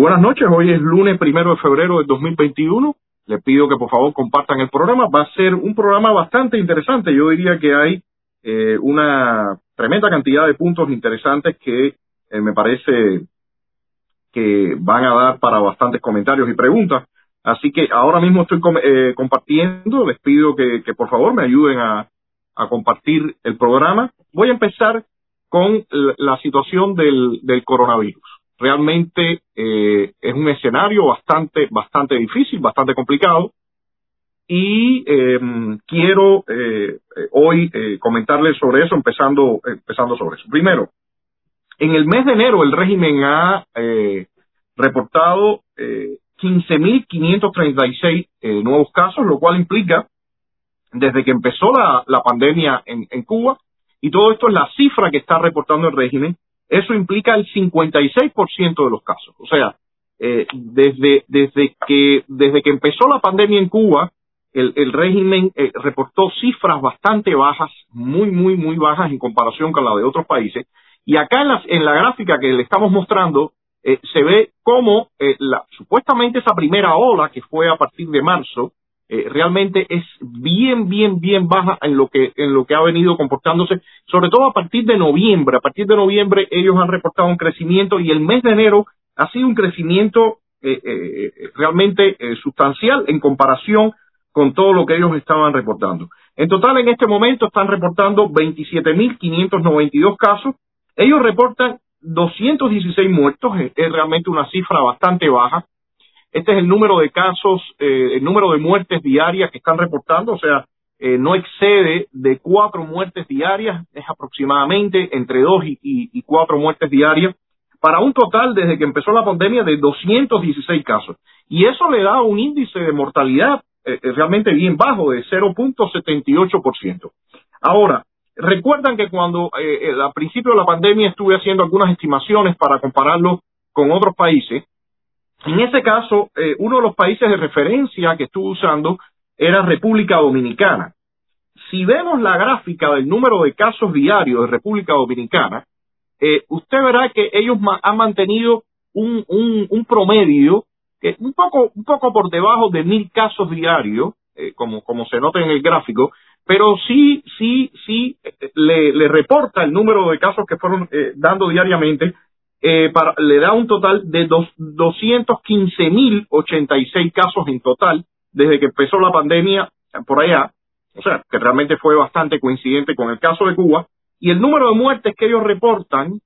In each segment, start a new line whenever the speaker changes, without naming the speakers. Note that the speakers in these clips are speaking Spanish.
Eh, buenas noches, hoy es lunes primero de febrero del 2021. Le pido que por favor compartan el programa. Va a ser un programa bastante interesante. Yo diría que hay eh, una tremenda cantidad de puntos interesantes que eh, me parece que van a dar para bastantes comentarios y preguntas. Así que ahora mismo estoy compartiendo. Les pido que, por favor me ayuden a, compartir el programa. Voy a empezar con la, situación del coronavirus realmente eh, es un escenario bastante, bastante difícil, bastante complicado. Y em, quiero eh, hoy eh, comentarles sobre eso, empezando, empezando sobre eso. Primero, en el mes de enero el régimen ha reportado 15.536 nuevos casos, lo cual implica, desde que empezó la, la pandemia en, en Cuba, y todo esto es la cifra que está reportando el régimen, eso implica el 56% de los casos. O sea, eh, desde, desde, que, desde que empezó la pandemia en Cuba, el, el régimen eh, reportó cifras bastante bajas, muy, muy, muy bajas en comparación con la de otros países. Y acá en la, en la gráfica que le estamos mostrando, eh, se ve cómo la, supuestamente esa primera ola, que fue a partir de marzo, eh, realmente es bien, bien, bien baja en lo que en lo que ha venido comportándose, sobre todo a partir de noviembre. A partir de noviembre ellos han reportado un crecimiento y el mes de enero ha sido un crecimiento eh, eh, realmente sustancial en comparación con todo lo que ellos estaban reportando. En total, en este momento están reportando 27.592 casos. Ellos reportan 216 muertos, es realmente una cifra bastante baja. Este es el número de casos, eh, el número de muertes diarias que están reportando, o sea, eh, no excede de cuatro muertes diarias, es aproximadamente entre dos y, cuatro muertes diarias, para un total desde que empezó la pandemia de 216 casos. Y eso le da un índice de mortalidad eh, realmente bien bajo, de 0.78%. Ahora, recuerdan que cuando al principio de la pandemia estuve haciendo algunas estimaciones para compararlo con otros países, en ese caso, eh, uno de los países de referencia que estuve usando era República Dominicana. Si vemos la gráfica del número de casos diarios de República Dominicana, eh, usted verá que ellos han mantenido un, promedio un poco, un poco por debajo de mil casos diarios, eh, como, se nota en el gráfico, pero sí, sí, sí le reporta el número de casos que fueron dando diariamente eh, para, le da un total de dos, 215.086 casos en total desde que empezó la pandemia por allá, o sea, que realmente fue bastante coincidente con el caso de Cuba, y el número de muertes que ellos reportan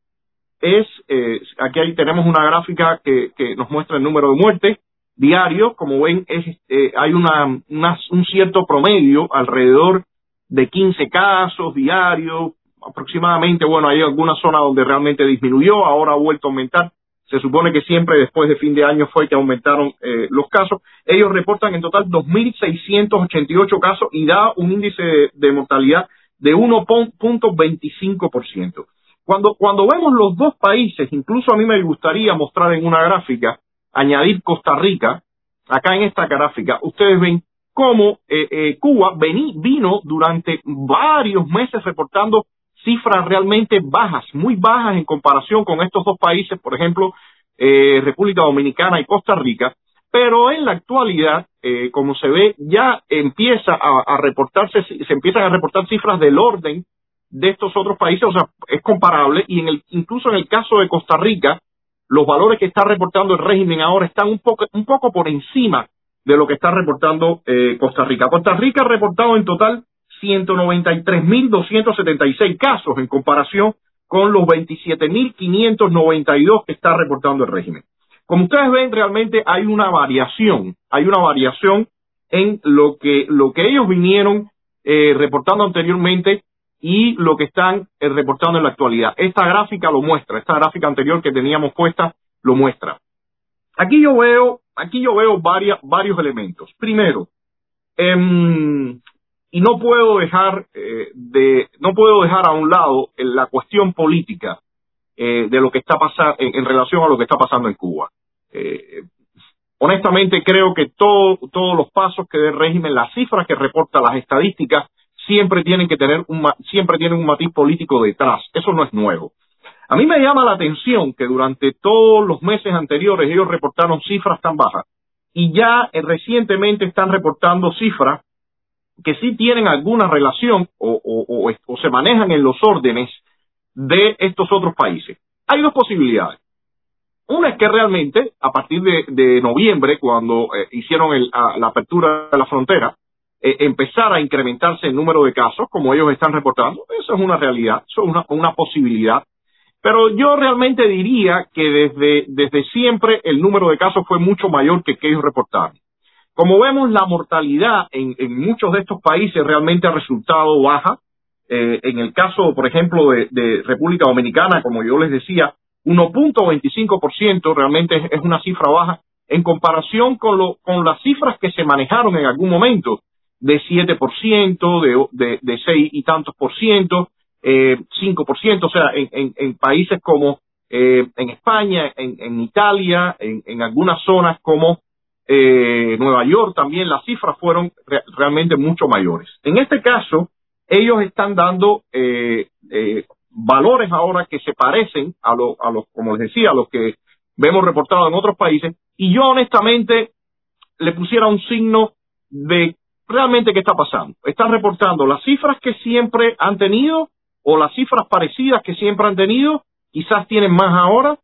es, eh, aquí ahí tenemos una gráfica que, que, nos muestra el número de muertes diarios, como ven, es, eh, hay una, un cierto promedio alrededor de 15 casos diarios, aproximadamente, bueno, hay alguna zona donde realmente disminuyó, ahora ha vuelto a aumentar. Se supone que siempre después de fin de año fue que aumentaron eh, los casos. Ellos reportan en total 2.688 casos y da un índice de, mortalidad de 1.25%. Cuando, cuando vemos los dos países, incluso a mí me gustaría mostrar en una gráfica, añadir Costa Rica, acá en esta gráfica, ustedes ven cómo eh, eh, Cuba vino durante varios meses reportando cifras realmente bajas, muy bajas en comparación con estos dos países, por ejemplo, eh, República Dominicana y Costa Rica, pero en la actualidad, eh, como se ve, ya empieza a, reportarse, se empiezan a reportar cifras del orden de estos otros países, o sea, es comparable, y en el, incluso en el caso de Costa Rica, los valores que está reportando el régimen ahora están un poco, un poco por encima de lo que está reportando eh, Costa Rica. Costa Rica ha reportado en total 193.276 casos en comparación con los 27.592 que está reportando el régimen. Como ustedes ven, realmente hay una variación, hay una variación en lo que, lo que ellos vinieron eh, reportando anteriormente y lo que están eh, reportando en la actualidad. Esta gráfica lo muestra, esta gráfica anterior que teníamos puesta lo muestra. Aquí yo veo, aquí yo veo varios elementos. Primero, eh, y no puedo dejar eh, no puedo dejar a un lado la cuestión política eh, de lo que está pasando en, relación a lo que está pasando en Cuba. Eh, honestamente creo que todo, todos los pasos que dé el régimen, las cifras que reporta, las estadísticas siempre tienen que tener un siempre tienen un matiz político detrás. Eso no es nuevo. A mí me llama la atención que durante todos los meses anteriores ellos reportaron cifras tan bajas y ya eh, recientemente están reportando cifras que sí tienen alguna relación o, se manejan en los órdenes de estos otros países. Hay dos posibilidades. Una es que realmente, a partir de, noviembre, cuando eh, hicieron la apertura de la frontera, eh, empezara a incrementarse el número de casos, como ellos están reportando. Eso es una realidad, eso es una posibilidad. Pero yo realmente diría que desde, desde siempre el número de casos fue mucho mayor que que ellos reportaron. Como vemos, la mortalidad en, muchos de estos países realmente ha resultado baja. Eh, en el caso, por ejemplo, de, República Dominicana, como yo les decía, 1.25% realmente es, una cifra baja en comparación con, lo, con las cifras que se manejaron en algún momento, de 7%, de, de, de 6 y tantos por ciento, eh, 5%, o sea, en, en, países como eh, en España, en, en Italia, en, en, algunas zonas como eh, Nueva York también las cifras fueron realmente mucho mayores. En este caso, ellos están dando eh, eh, valores ahora que se parecen a, lo, a los, como les decía, a los que vemos reportados en otros países, y yo honestamente le pusiera un signo de realmente qué está pasando. Están reportando las cifras que siempre han tenido o las cifras parecidas que siempre han tenido, quizás tienen más ahora,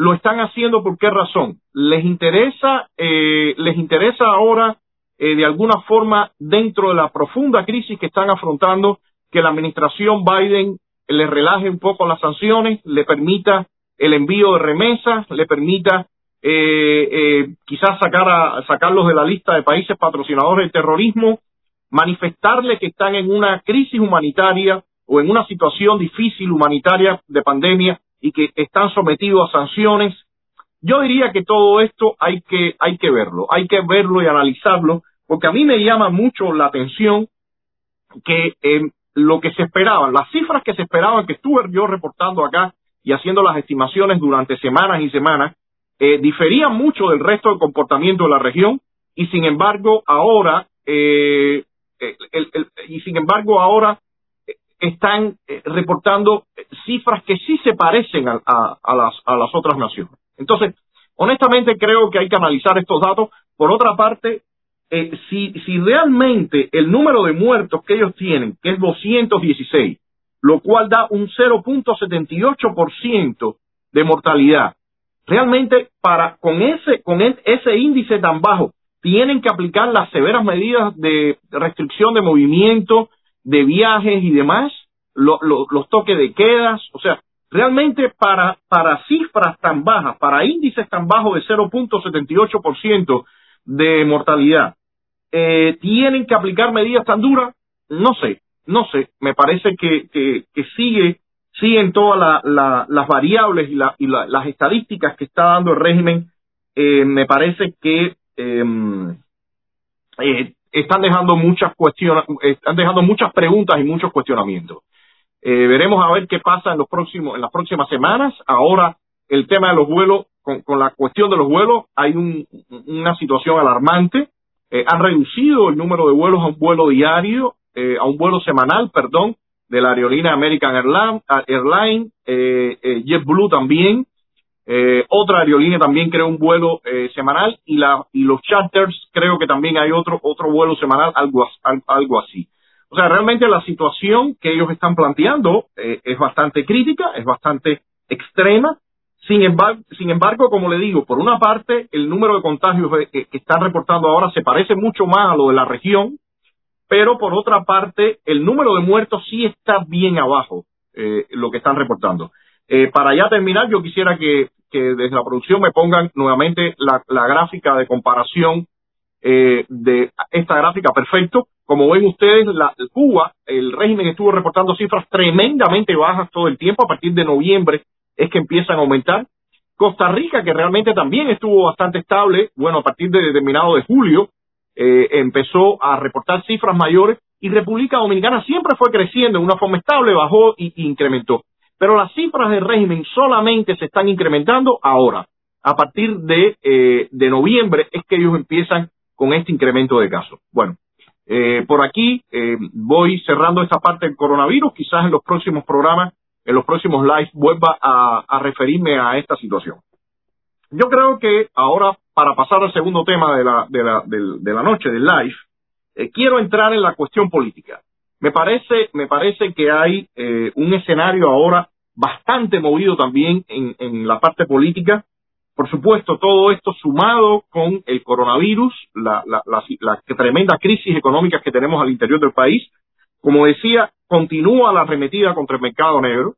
lo están haciendo por qué razón. Les interesa, eh, les interesa ahora eh, de alguna forma dentro de la profunda crisis que están afrontando que la administración Biden le relaje un poco las sanciones, le permita el envío de remesas, le permita eh, eh, quizás sacar a, sacarlos de la lista de países patrocinadores del terrorismo, manifestarle que están en una crisis humanitaria o en una situación difícil humanitaria de pandemia y que están sometidos a sanciones. Yo diría que todo esto hay que, hay que verlo, hay que verlo y analizarlo, porque a mí me llama mucho la atención que eh, lo que se esperaba, las cifras que se esperaban, que estuve yo reportando acá y haciendo las estimaciones durante semanas y semanas, eh, diferían mucho del resto del comportamiento de la región y sin embargo ahora eh, y sin embargo ahora están eh, reportando cifras que sí se parecen a, las, a las otras naciones. Entonces, honestamente creo que hay que analizar estos datos. Por otra parte, eh, si, si realmente el número de muertos que ellos tienen, que es 216, lo cual da un 0.78% de mortalidad, realmente para con ese con ese índice tan bajo tienen que aplicar las severas medidas de restricción de movimiento de viajes y demás, los toques de quedas, o sea, realmente para, para cifras tan bajas, para índices tan bajos de 0.78% de mortalidad, eh, tienen que aplicar medidas tan duras, no sé, no sé, me parece que, que, que sigue, siguen todas las variables y, la, y las estadísticas que está dando el régimen, eh, me parece que em, eh, están dejando muchas cuestiones, están dejando muchas preguntas y muchos cuestionamientos. Eh, veremos a ver qué pasa en los próximos, en las próximas semanas. Ahora, el tema de los vuelos, con, la cuestión de los vuelos, hay una situación alarmante. Eh, han reducido el número de vuelos a un vuelo diario, eh, a un vuelo semanal, perdón, de la aerolínea American Airlines, Airline, JetBlue también, eh, otra aerolínea también creó un vuelo eh, semanal y, la, y los charters creo que también hay otro, otro vuelo semanal, algo, algo así. O sea, realmente la situación que ellos están planteando eh, es bastante crítica, es bastante extrema. Sin embargo, sin embargo, como le digo, por una parte, el número de contagios que, están reportando ahora se parece mucho más a lo de la región, pero por otra parte, el número de muertos sí está bien abajo, lo que están reportando. Para ya terminar, yo quisiera que, desde la producción me pongan nuevamente la, gráfica de comparación eh, de esta gráfica perfecto. Como ven ustedes, la, Cuba, el régimen estuvo reportando cifras tremendamente bajas todo el tiempo. A partir de noviembre es que empiezan a aumentar. Costa Rica, que realmente también estuvo bastante estable, bueno, a partir de determinado de julio, eh, empezó a reportar cifras mayores y República Dominicana siempre fue creciendo en una forma estable, bajó y incrementó. Pero las cifras del régimen solamente se están incrementando ahora. A partir de, eh, de noviembre es que ellos empiezan con este incremento de casos. Bueno, eh, por aquí eh, voy cerrando esta parte del coronavirus. Quizás en los próximos programas en los próximos lives vuelva a, referirme a esta situación. Yo creo que ahora, para pasar al segundo tema de la, de la, de, la noche, del live, quiero entrar en la cuestión política. Me parece, me parece que hay eh, un escenario ahora bastante movido también en, la parte política. Por supuesto, todo esto sumado con el coronavirus, la, la, la, tremenda crisis económica que tenemos al interior del país. Como decía, continúa la arremetida contra el mercado negro.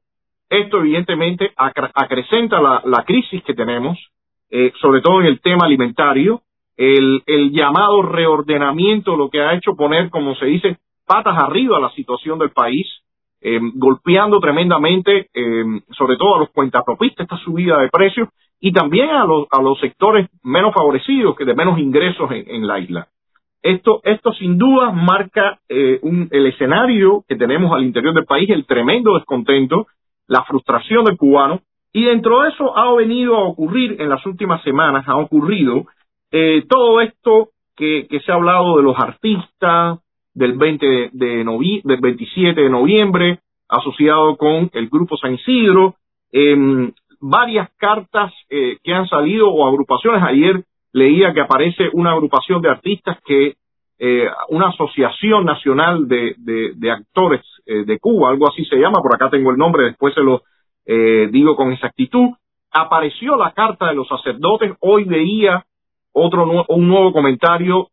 Esto evidentemente acrecenta la, la crisis que tenemos, eh, sobre todo en el tema alimentario, el, el llamado reordenamiento, lo que ha hecho poner, como se dice, patas arriba la situación del país, eh, golpeando tremendamente, eh, sobre todo a los cuentapropistas, esta subida de precios, y también a los, a los sectores menos favorecidos, que de menos ingresos en, la isla. Esto, esto sin duda marca eh, un, el escenario que tenemos al interior del país, el tremendo descontento, la frustración del cubano, y dentro de eso ha venido a ocurrir en las últimas semanas, ha ocurrido eh, todo esto que, que se ha hablado de los artistas, del 20 de, del 27 de noviembre, asociado con el Grupo San Isidro, eh, varias cartas eh, que han salido o agrupaciones. Ayer leía que aparece una agrupación de artistas que eh, una asociación nacional de, de, actores eh, de Cuba, algo así se llama, por acá tengo el nombre, después se lo eh, digo con exactitud. Apareció la carta de los sacerdotes, hoy veía otro un nuevo comentario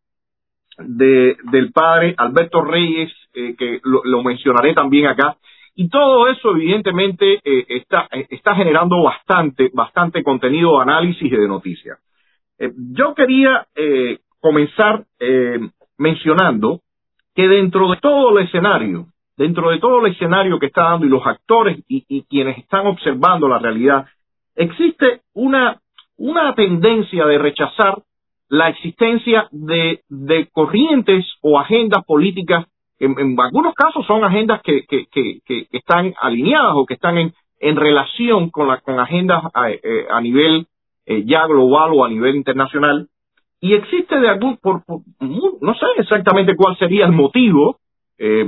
de, del padre Alberto Reyes, que lo mencionaré también acá, y todo eso, evidentemente, eh, está, eh, está generando bastante, bastante contenido de análisis y de noticias. Eh, yo quería comenzar mencionando que dentro de todo el escenario, dentro de todo el escenario que está dando y los actores y, y quienes están observando la realidad, existe una, una tendencia de rechazar la existencia de, de corrientes o agendas políticas en, algunos casos son agendas que, que, que, que, están alineadas o que están en, en relación con, la, con agendas a, eh, a nivel eh, ya global o a nivel internacional. Y existe de algún, por, no sé exactamente cuál sería el motivo, eh,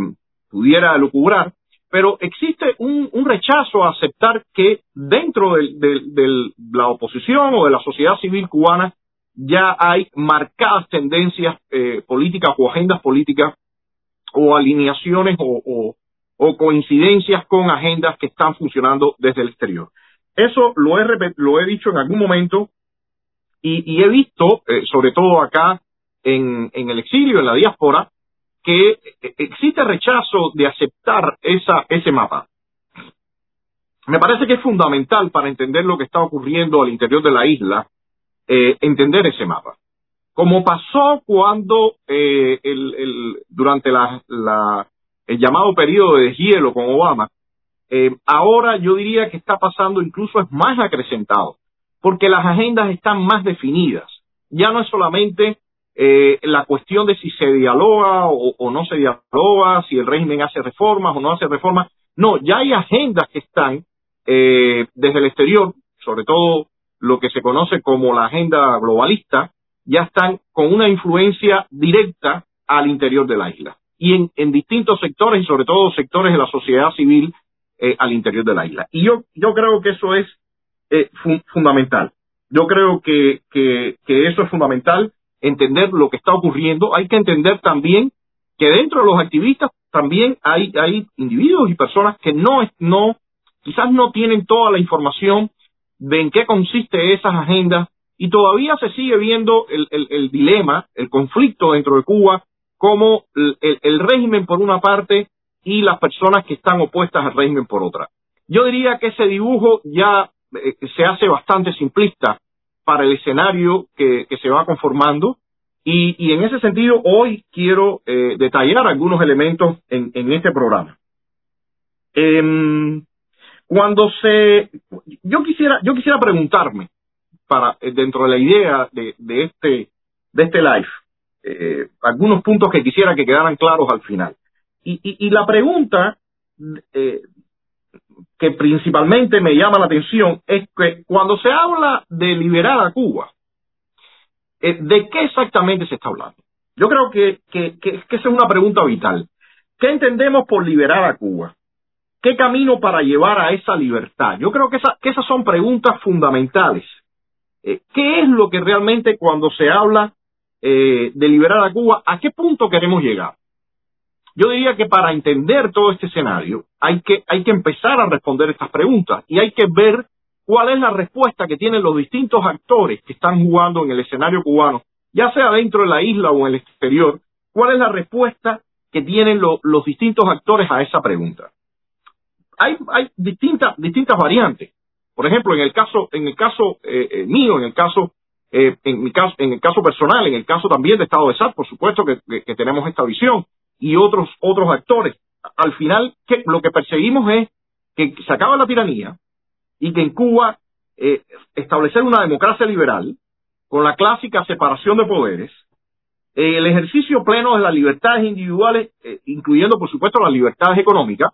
pudiera lucubrar, pero existe un, un, rechazo a aceptar que dentro de, de, la oposición o de la sociedad civil cubana ya hay marcadas tendencias eh, políticas o agendas políticas o alineaciones o, coincidencias con agendas que están funcionando desde el exterior. Eso lo he, lo he dicho en algún momento y, he visto, eh, sobre todo acá en, en el exilio, en la diáspora, que eh, existe rechazo de aceptar esa, ese mapa. Me parece que es fundamental para entender lo que está ocurriendo al interior de la isla, eh, entender ese mapa como pasó cuando eh, el, el, durante la, la, el llamado periodo de hielo con Obama, eh, ahora yo diría que está pasando incluso es más acrecentado, porque las agendas están más definidas. Ya no es solamente eh, la cuestión de si se dialoga o, no se dialoga, si el régimen hace reformas o no hace reformas. No, ya hay agendas que están eh, desde el exterior, sobre todo lo que se conoce como la agenda globalista, ya están con una influencia directa al interior de la isla y en, en distintos sectores y sobre todo sectores de la sociedad civil eh, al interior de la isla. Y yo, yo creo que eso es eh, fundamental. Yo creo que, que, que eso es fundamental, entender lo que está ocurriendo. Hay que entender también que dentro de los activistas también hay, hay individuos y personas que no, no, quizás no tienen toda la información de en qué consiste esas agendas y todavía se sigue viendo el, dilema, el conflicto dentro de Cuba, como el, régimen por una parte y las personas que están opuestas al régimen por otra. Yo diría que ese dibujo ya eh, se hace bastante simplista para el escenario que, se va conformando y, en ese sentido hoy quiero eh, detallar algunos elementos en, este programa. Eh, cuando se, yo quisiera, yo quisiera preguntarme, para eh, dentro de la idea de, de este de este live eh, algunos puntos que quisiera que quedaran claros al final. Y, la pregunta eh, que principalmente me llama la atención es que cuando se habla de liberar a Cuba de qué exactamente se está hablando yo creo que, que, que, que esa es una pregunta vital. ¿qué entendemos por liberar a Cuba? ¿Qué camino para llevar a esa libertad? Yo creo que, esas son preguntas fundamentales. Eh, ¿Qué es lo que realmente cuando se habla eh, de liberar a Cuba, a qué punto queremos llegar? Yo diría que para entender todo este escenario hay que, hay que empezar a responder estas preguntas y hay que ver cuál es la respuesta que tienen los distintos actores que están jugando en el escenario cubano, ya sea dentro de la isla o en el exterior, cuál es la respuesta que tienen los distintos actores a esa pregunta hay, hay distintas, distintas variantes. Por ejemplo, en el caso, en el caso eh, eh, mío, en el caso, eh, en mi caso, en el caso personal, en el caso también de Estado de SAT, por supuesto que, tenemos esta visión y otros, otros actores. Al final, que lo que perseguimos es que se acabe la tiranía y que en Cuba establecer una democracia liberal con la clásica separación de poderes, el ejercicio pleno de las libertades individuales, incluyendo por supuesto las libertades económicas,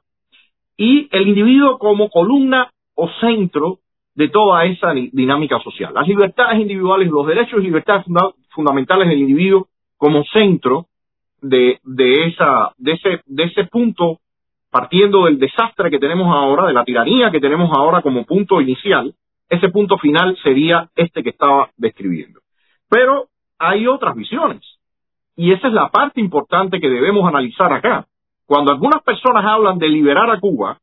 y el individuo como columna o centro de toda esa dinámica social. Las libertades individuales, los derechos y libertades fundamentales del individuo como centro de, esa, de, ese, de ese punto, partiendo del desastre que tenemos ahora, de la tiranía que tenemos ahora como punto inicial, ese punto final sería este que estaba describiendo. Pero hay otras visiones. Y esa es la parte importante que debemos analizar acá. Cuando algunas personas hablan de liberar a Cuba,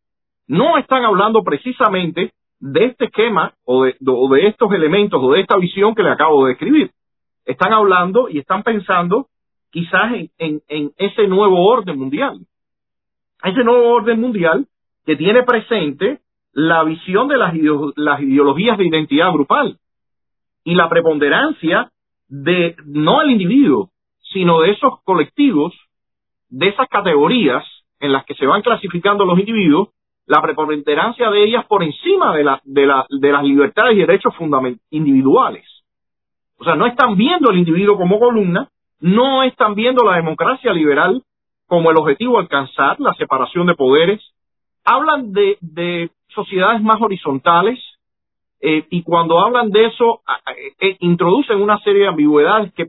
no están hablando precisamente de este esquema o de, estos elementos o de esta visión que le acabo de describir. Están hablando y están pensando quizás en, ese nuevo orden mundial. Ese nuevo orden mundial que tiene presente la visión de las, ideologías de identidad grupal y la preponderancia de no el individuo, sino de esos colectivos de esas categorías en las que se van clasificando los individuos, la preponderancia de ellas por encima de, la, de, la, de las libertades y derechos individuales. O sea, no están viendo al individuo como columna, no están viendo la democracia liberal como el objetivo alcanzar, la separación de poderes. Hablan de, de sociedades más horizontales eh, y cuando hablan de eso eh, introducen una serie de ambigüedades que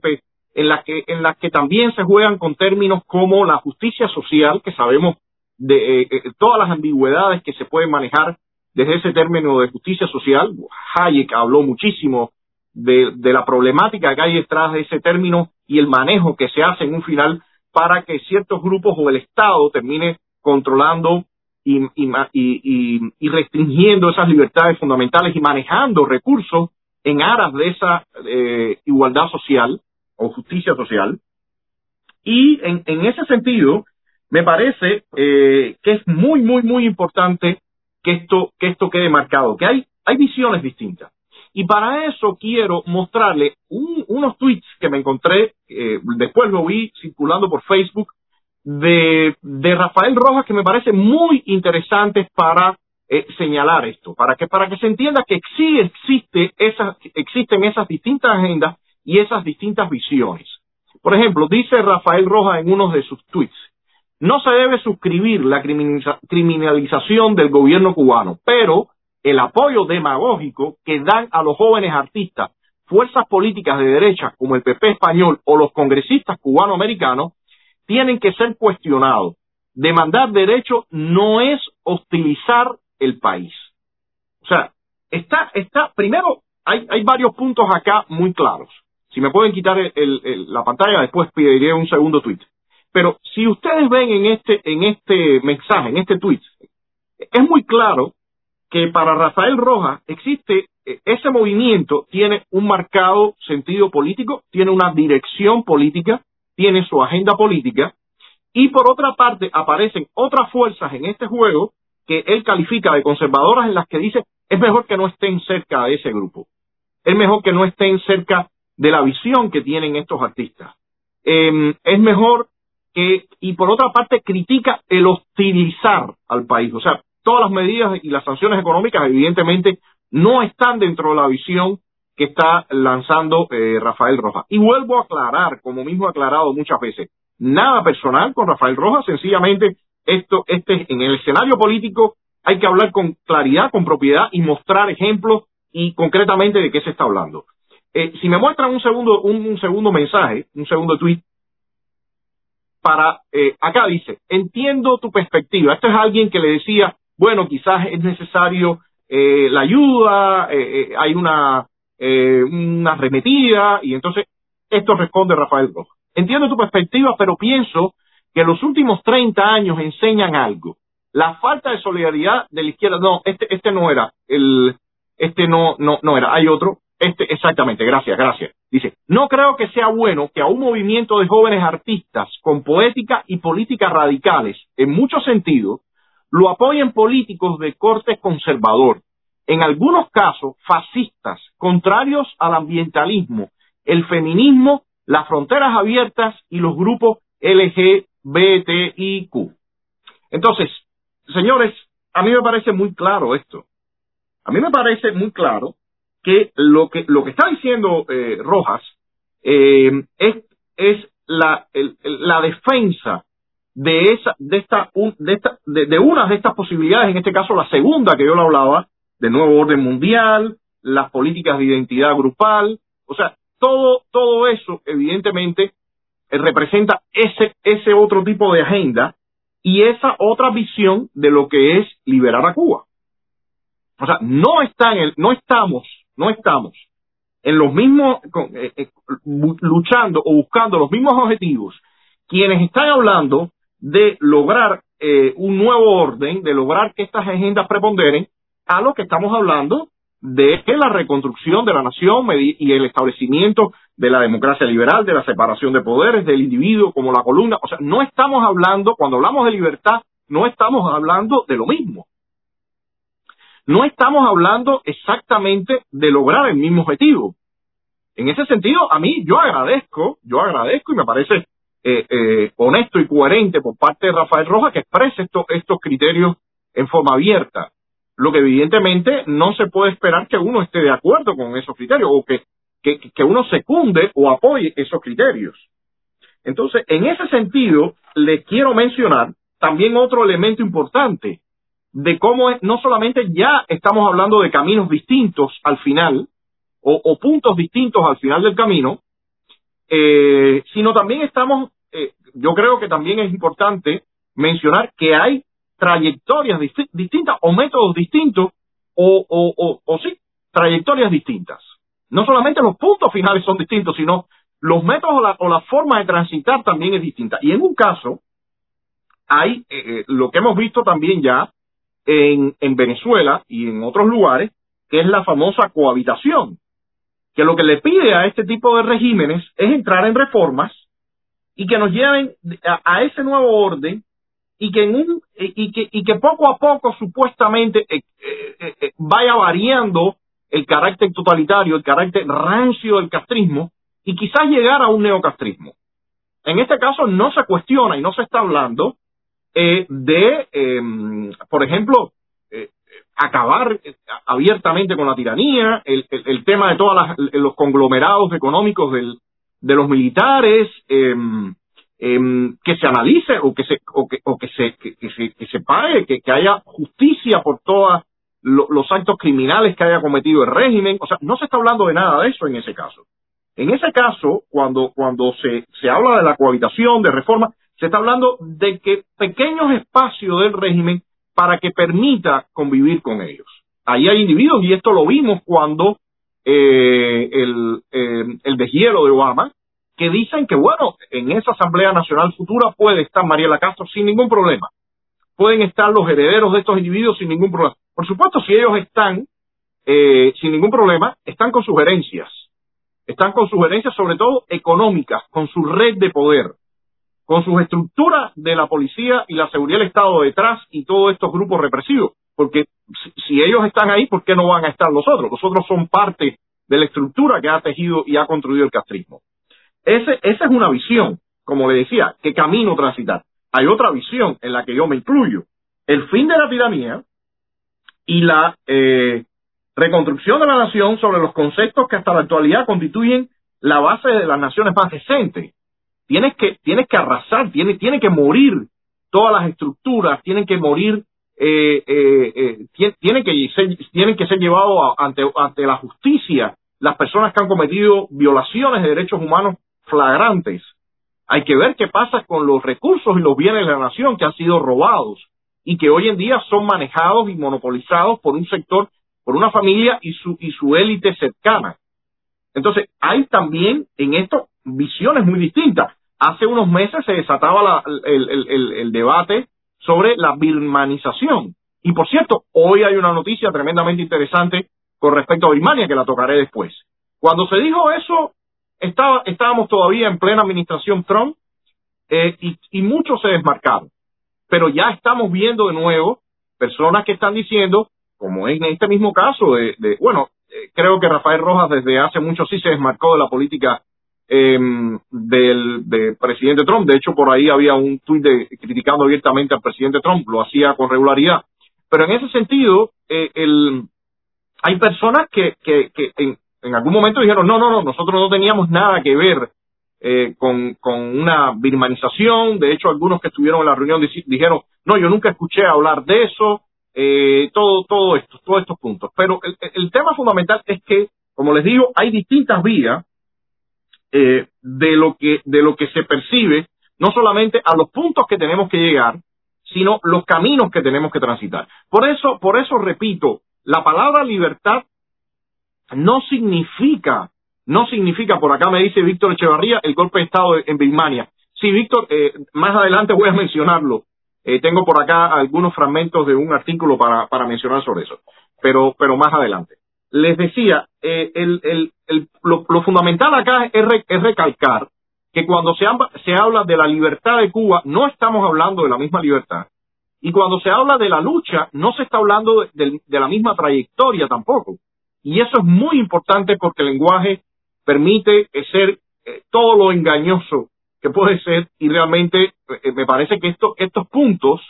en las que, en las que también se juegan con términos como la justicia social, que sabemos de eh, eh, todas las ambigüedades que se pueden manejar desde ese término de justicia social. Hayek habló muchísimo de, la problemática que hay detrás de ese término y el manejo que se hace en un final para que ciertos grupos o el Estado termine controlando y, y, restringiendo esas libertades fundamentales y manejando recursos en aras de esa eh, igualdad social o justicia social. Y en, ese sentido, me parece eh, que es muy, muy, muy importante que esto, que esto quede marcado, que hay, hay visiones distintas. Y para eso quiero mostrarle unos tweets que me encontré, eh, después lo vi circulando por Facebook, de, de Rafael Rojas, que me parece muy interesantes para eh, señalar esto, para que, para que se entienda que sí existe esas, existen esas distintas agendas y esas distintas visiones. Por ejemplo, dice Rafael Rojas en uno de sus tweets, no se debe suscribir la criminalización del gobierno cubano, pero el apoyo demagógico que dan a los jóvenes artistas, fuerzas políticas de derecha como el PP español o los congresistas cubanoamericanos tienen que ser cuestionados. Demandar derecho no es hostilizar el país. O sea, está, está, primero, hay, hay varios puntos acá muy claros. Si me pueden quitar la pantalla, después pediré un segundo tweet. Pero si ustedes ven en este, en este mensaje, en este tweet, es muy claro que para Rafael Rojas existe, eh, ese movimiento tiene un marcado sentido político, tiene una dirección política, tiene su agenda política, y por otra parte aparecen otras fuerzas en este juego que él califica de conservadoras en las que dice es mejor que no estén cerca de ese grupo, es mejor que no estén cerca de la visión que tienen estos artistas. Em, es mejor que, y por otra parte, critica el hostilizar al país. O sea, todas las medidas y las sanciones económicas, evidentemente, no están dentro de la visión que está lanzando eh, Rafael Rojas. Y vuelvo a aclarar, como mismo he aclarado muchas veces, nada personal con Rafael Rojas, sencillamente esto, este, en el escenario político hay que hablar con claridad, con propiedad y mostrar ejemplos y concretamente de qué se está hablando. Eh, si me muestran un segundo, un, segundo mensaje, un segundo tweet, para, eh, acá dice, entiendo tu perspectiva. Este es alguien que le decía bueno, quizás es necesario eh, la ayuda, eh, hay una, una arremetida, y entonces esto responde Rafael Rojas. Entiendo tu perspectiva, pero pienso que los últimos 30 años enseñan algo. La falta de solidaridad de la izquierda, no, este, este no era, el, este no, no, no era, hay otro, este, exactamente, gracias, gracias. Dice, no creo que sea bueno que a un movimiento de jóvenes artistas con poética y política radicales, en muchos sentidos, lo apoyen políticos de corte conservador, en algunos casos fascistas, contrarios al ambientalismo, el feminismo, las fronteras abiertas y los grupos LGBTIQ. Entonces, señores, a mí me parece muy claro esto. A mí me parece muy claro que lo que, lo que está diciendo eh, Rojas eh, es, es la, la defensa de esa, de esta, de esta, de, de una de estas posibilidades, en este caso la segunda que yo le hablaba, de nuevo orden mundial, las políticas de identidad grupal, o sea, todo, todo eso, evidentemente, eh, representa ese, ese otro tipo de agenda y esa otra visión de lo que es liberar a Cuba. O sea, no está en el, no estamos no estamos en los mismos, eh, eh, luchando o buscando los mismos objetivos, quienes están hablando de lograr eh, un nuevo orden, de lograr que estas agendas preponderen, a lo que estamos hablando de la reconstrucción de la nación y el establecimiento de la democracia liberal, de la separación de poderes, del individuo como la columna. O sea, no estamos hablando, cuando hablamos de libertad, no estamos hablando de lo mismo no estamos hablando exactamente de lograr el mismo objetivo. En ese sentido, a mí yo agradezco, yo agradezco y me parece eh, eh, honesto y coherente por parte de Rafael Rojas que exprese estos criterios en forma abierta. Lo que evidentemente no se puede esperar que uno esté de acuerdo con esos criterios o que, que, que uno secunde o apoye esos criterios. Entonces, en ese sentido, le quiero mencionar también otro elemento importante de cómo es, no solamente ya estamos hablando de caminos distintos al final, o, puntos distintos al final del camino, eh, sino también estamos, eh, yo creo que también es importante mencionar que hay trayectorias distintas o métodos distintos o, o, o, sí, trayectorias distintas. No solamente los puntos finales son distintos, sino los métodos o la, o la forma de transitar también es distinta. Y en un caso, hay eh, lo que hemos visto también ya, en, en Venezuela y en otros lugares, que es la famosa cohabitación, que lo que le pide a este tipo de regímenes es entrar en reformas y que nos lleven a, ese nuevo orden y que, en un, y, que, y que poco a poco supuestamente eh, eh, eh, vaya variando el carácter totalitario, el carácter rancio del castrismo y quizás llegar a un neocastrismo. En este caso no se cuestiona y no se está hablando eh, de, em, por ejemplo, eh, acabar abiertamente con la tiranía, el, el, tema de todos los conglomerados económicos de los militares, em, em, que se analice o que se, o que, o que se, que, se, que se pague, que, que haya justicia por todos los actos criminales que haya cometido el régimen. O sea, no se está hablando de nada de eso en ese caso. En ese caso, cuando, cuando se, se habla de la cohabitación, de reforma, se está hablando de que pequeños espacios del régimen para que permita convivir con ellos. Ahí hay individuos, y esto lo vimos cuando eh, el, eh, el deshielo de Obama, que dicen que, bueno, en esa Asamblea Nacional Futura puede estar Mariela Castro sin ningún problema. Pueden estar los herederos de estos individuos sin ningún problema. Por supuesto, si ellos están eh, sin ningún problema, están con sugerencias. Están con sugerencias sobre todo económicas, con su red de poder con sus estructuras de la policía y la seguridad del Estado detrás y todos estos grupos represivos. Porque si, ellos están ahí, ¿por qué no van a estar los otros? Los otros son parte de la estructura que ha tejido y ha construido el castrismo. Ese, esa es una visión, como le decía, qué camino transitar. Hay otra visión en la que yo me incluyo. El fin de la tiranía y la eh, reconstrucción de la nación sobre los conceptos que hasta la actualidad constituyen la base de las naciones más decentes Tienes que, tienes que arrasar, tiene, tiene que morir todas las estructuras, tienen que morir, eh, eh, eh tiene que ser, tienen que ser llevados ante, ante la justicia las personas que han cometido violaciones de derechos humanos flagrantes. Hay que ver qué pasa con los recursos y los bienes de la nación que han sido robados y que hoy en día son manejados y monopolizados por un sector, por una familia y su, y su élite cercana. Entonces, hay también en esto visiones muy distintas. Hace unos meses se desataba el, debate sobre la birmanización. Y por cierto, hoy hay una noticia tremendamente interesante con respecto a Birmania que la tocaré después. Cuando se dijo eso, estaba, estábamos todavía en plena administración Trump eh, y, y muchos se desmarcaron. Pero ya estamos viendo de nuevo personas que están diciendo, como en este mismo caso de, de bueno, eh, creo que Rafael Rojas desde hace mucho sí se desmarcó de la política eh, del, presidente Trump. De hecho, por ahí había un tuit criticando abiertamente al presidente Trump, lo hacía con regularidad. Pero en ese sentido, eh, el, hay personas que, que, que en, algún momento dijeron, no, no, no, nosotros no teníamos nada que ver eh, con, con una birmanización. De hecho, algunos que estuvieron en la reunión dijeron, no, yo nunca escuché hablar de eso. Eh, todo, todo esto, todos estos puntos. Pero el tema fundamental es que, como les digo, hay distintas vías eh, de lo que de lo que se percibe no solamente a los puntos que tenemos que llegar sino los caminos que tenemos que transitar. Por eso por eso repito la palabra libertad no significa no significa por acá me dice Víctor Echevarría el golpe de estado en Birmania. Sí Víctor eh, más adelante voy a mencionarlo. Eh, tengo por acá algunos fragmentos de un artículo para para mencionar sobre eso pero pero más adelante les decía, eh, el, el, el, lo, fundamental acá es, es recalcar que cuando se, se habla de la libertad de Cuba, no estamos hablando de la misma libertad. Y cuando se habla de la lucha, no se está hablando de, de, la misma trayectoria tampoco. Y eso es muy importante porque el lenguaje permite ser eh, todo lo engañoso que puede ser y realmente eh, me parece que esto, estos puntos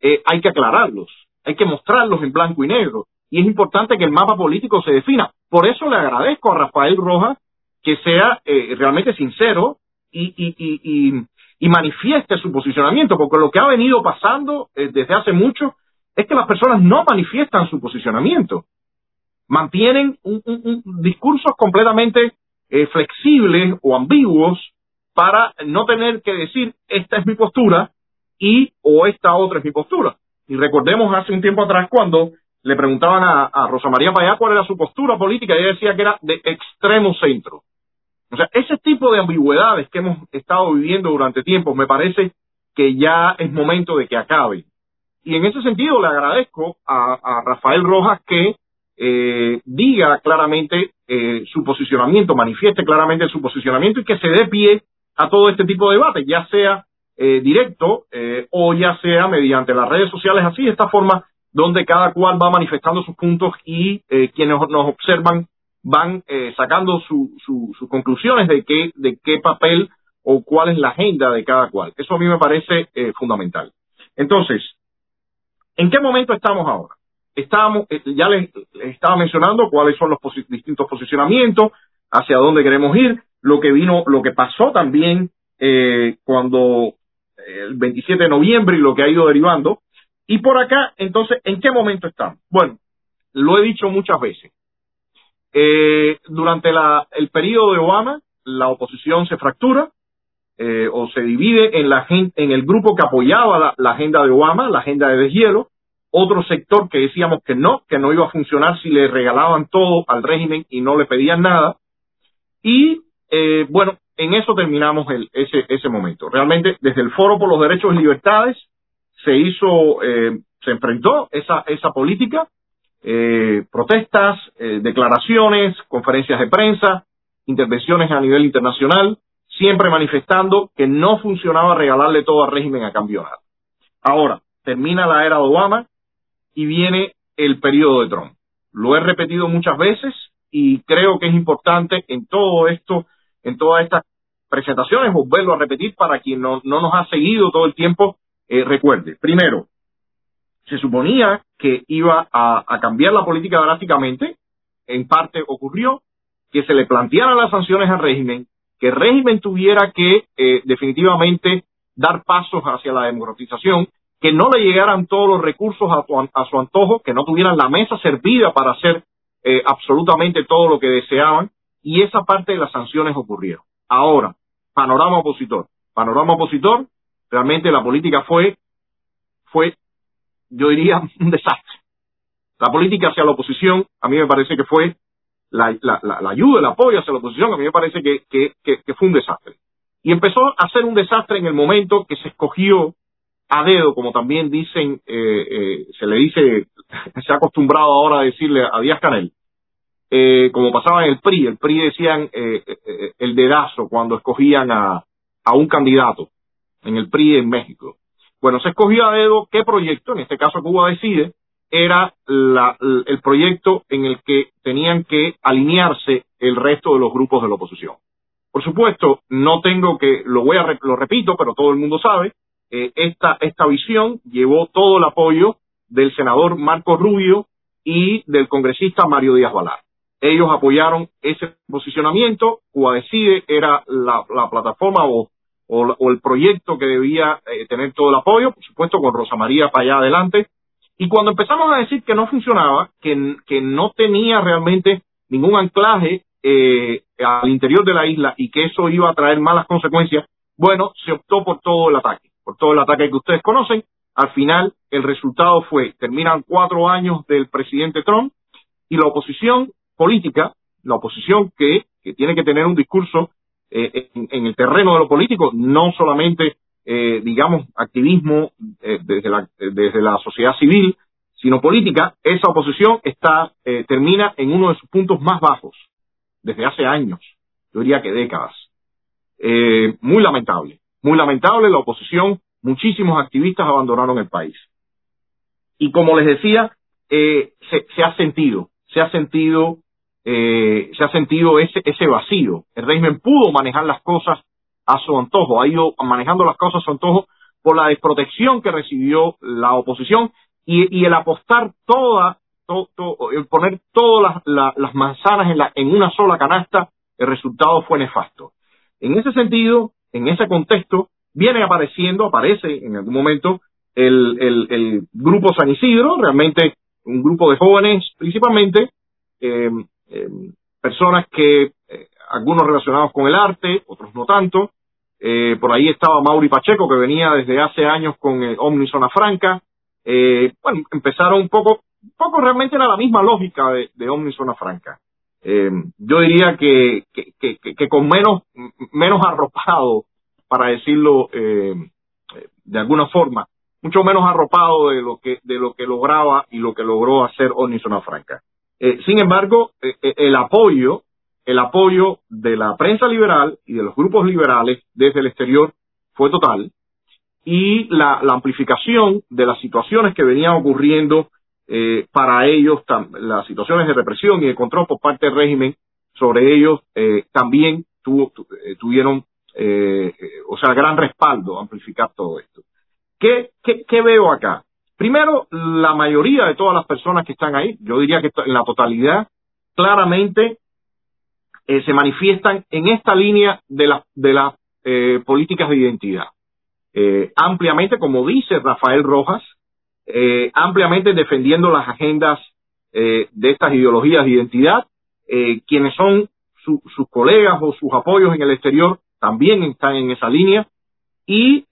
eh, hay que aclararlos, hay que mostrarlos en blanco y negro y es importante que el mapa político se defina. Por eso le agradezco a Rafael Rojas que sea eh, realmente sincero y, y, y, manifieste su posicionamiento, porque lo que ha venido pasando eh, desde hace mucho es que las personas no manifiestan su posicionamiento, mantienen un, discursos completamente eh, flexibles o ambiguos para no tener que decir esta es mi postura y o esta otra es mi postura. Y recordemos hace un tiempo atrás cuando le preguntaban a, Rosa María Payá cuál era su postura política y ella decía que era de extremo centro. O sea, ese tipo de ambigüedades que hemos estado viviendo durante tiempo me parece que ya es momento de que acabe. Y en ese sentido le agradezco a, Rafael Rojas que eh, diga claramente eh, su posicionamiento, manifieste claramente su posicionamiento y que se dé pie a todo este tipo de debate, ya sea eh, directo o ya sea mediante las redes sociales, así de esta forma donde cada cual va manifestando sus puntos y eh, quienes nos observan van eh, sacando sus conclusiones de qué, de qué papel o cuál es la agenda de cada cual. Eso a mí me parece eh, fundamental. Entonces, ¿en qué momento estamos ahora? Estamos, ya les, estaba mencionando cuáles son los distintos posicionamientos, hacia dónde queremos ir, lo que vino, lo que pasó también cuando el 27 de noviembre y lo que ha ido derivando, y por acá, entonces, ¿en qué momento estamos? Bueno, lo he dicho muchas veces. Eh, durante la, el periodo de Obama, la oposición se fractura eh, o se divide en, la, en el grupo que apoyaba la, agenda de Obama, la agenda de deshielo, otro sector que decíamos que no, que no iba a funcionar si le regalaban todo al régimen y no le pedían nada. Y eh, bueno, en eso terminamos el, ese, ese momento. Realmente, desde el Foro por los Derechos y Libertades, se hizo, eh, se enfrentó esa, esa política, eh, protestas, eh, declaraciones, conferencias de prensa, intervenciones a nivel internacional, siempre manifestando que no funcionaba regalarle todo al régimen a cambio nada. Ahora, termina la era de Obama y viene el periodo de Trump. Lo he repetido muchas veces y creo que es importante en todo esto, en todas estas presentaciones, volverlo a repetir para quien no, no nos ha seguido todo el tiempo eh, recuerde, primero, se suponía que iba a, cambiar la política drásticamente, en parte ocurrió, que se le plantearan las sanciones al régimen, que el régimen tuviera que eh, definitivamente dar pasos hacia la democratización, que no le llegaran todos los recursos a, su antojo, que no tuvieran la mesa servida para hacer eh, absolutamente todo lo que deseaban, y esa parte de las sanciones ocurrieron. Ahora, panorama opositor. Panorama opositor, realmente la política fue, fue yo diría, un desastre. La política hacia la oposición, a mí me parece que fue la, la, la, ayuda, el apoyo hacia la oposición, a mí me parece que, que, fue un desastre. Y empezó a ser un desastre en el momento que se escogió a dedo, como también dicen, eh, eh, se le dice, se ha acostumbrado ahora a decirle a Díaz Canel, eh, como pasaba en el PRI, el PRI decían eh, eh, el dedazo cuando escogían a, a un candidato en el PRI en México. Bueno, se escogió a dedo qué proyecto, en este caso Cuba decide, era la, el proyecto en el que tenían que alinearse el resto de los grupos de la oposición. Por supuesto, no tengo que, lo voy a, lo repito, pero todo el mundo sabe, eh, esta, esta visión llevó todo el apoyo del senador Marco Rubio y del congresista Mario Díaz Valar. Ellos apoyaron ese posicionamiento, Cuba Decide era la, la plataforma o, o, el proyecto que debía eh, tener todo el apoyo, por supuesto con Rosa María para allá adelante. Y cuando empezamos a decir que no funcionaba, que, que no tenía realmente ningún anclaje eh, al interior de la isla y que eso iba a traer malas consecuencias, bueno, se optó por todo el ataque, por todo el ataque que ustedes conocen. Al final, el resultado fue, terminan cuatro años del presidente Trump y la oposición política, la oposición que, que tiene que tener un discurso eh, en, el terreno de lo político, no solamente, eh, digamos, activismo eh, desde, la, desde la sociedad civil, sino política, esa oposición está, termina en uno de sus puntos más bajos desde hace años, yo diría que décadas. muy lamentable, muy lamentable la oposición, muchísimos activistas abandonaron el país. Y como les decía, se, se ha sentido, se ha sentido eh, se ha sentido ese, ese vacío. El régimen pudo manejar las cosas a su antojo, ha ido manejando las cosas a su antojo por la desprotección que recibió la oposición y, el apostar toda, el poner todas las, manzanas en, la, en una sola canasta, el resultado fue nefasto. En ese sentido, en ese contexto, viene apareciendo, aparece en algún momento el, el, grupo San Isidro, realmente un grupo de jóvenes principalmente, eh, eh, personas que, eh, algunos relacionados con el arte, otros no tanto. Eh, por ahí estaba Mauri Pacheco, que venía desde hace años con Omni Zona Franca. bueno, empezaron un poco, un poco realmente era la misma lógica de, de Omni Zona Franca. yo diría que, que, que, con menos, menos arropado, para decirlo de alguna forma, mucho menos arropado de lo que, de lo que lograba y lo que logró hacer Omni Zona Franca. Eh, sin embargo, eh, eh, el apoyo, el apoyo de la prensa liberal y de los grupos liberales desde el exterior fue total y la, amplificación de las situaciones que venían ocurriendo para ellos, las situaciones de represión y de control por parte del régimen sobre ellos también tuvieron, o sea, gran respaldo amplificar todo esto. ¿Qué, qué veo acá? Primero, la mayoría de todas las personas que están ahí, yo diría que en la totalidad, claramente eh, se manifiestan en esta línea de, las eh, políticas de identidad. Eh, ampliamente, como dice Rafael Rojas, ampliamente defendiendo las agendas de estas ideologías de identidad, quienes son sus colegas o sus apoyos en el exterior también están en esa línea. Y,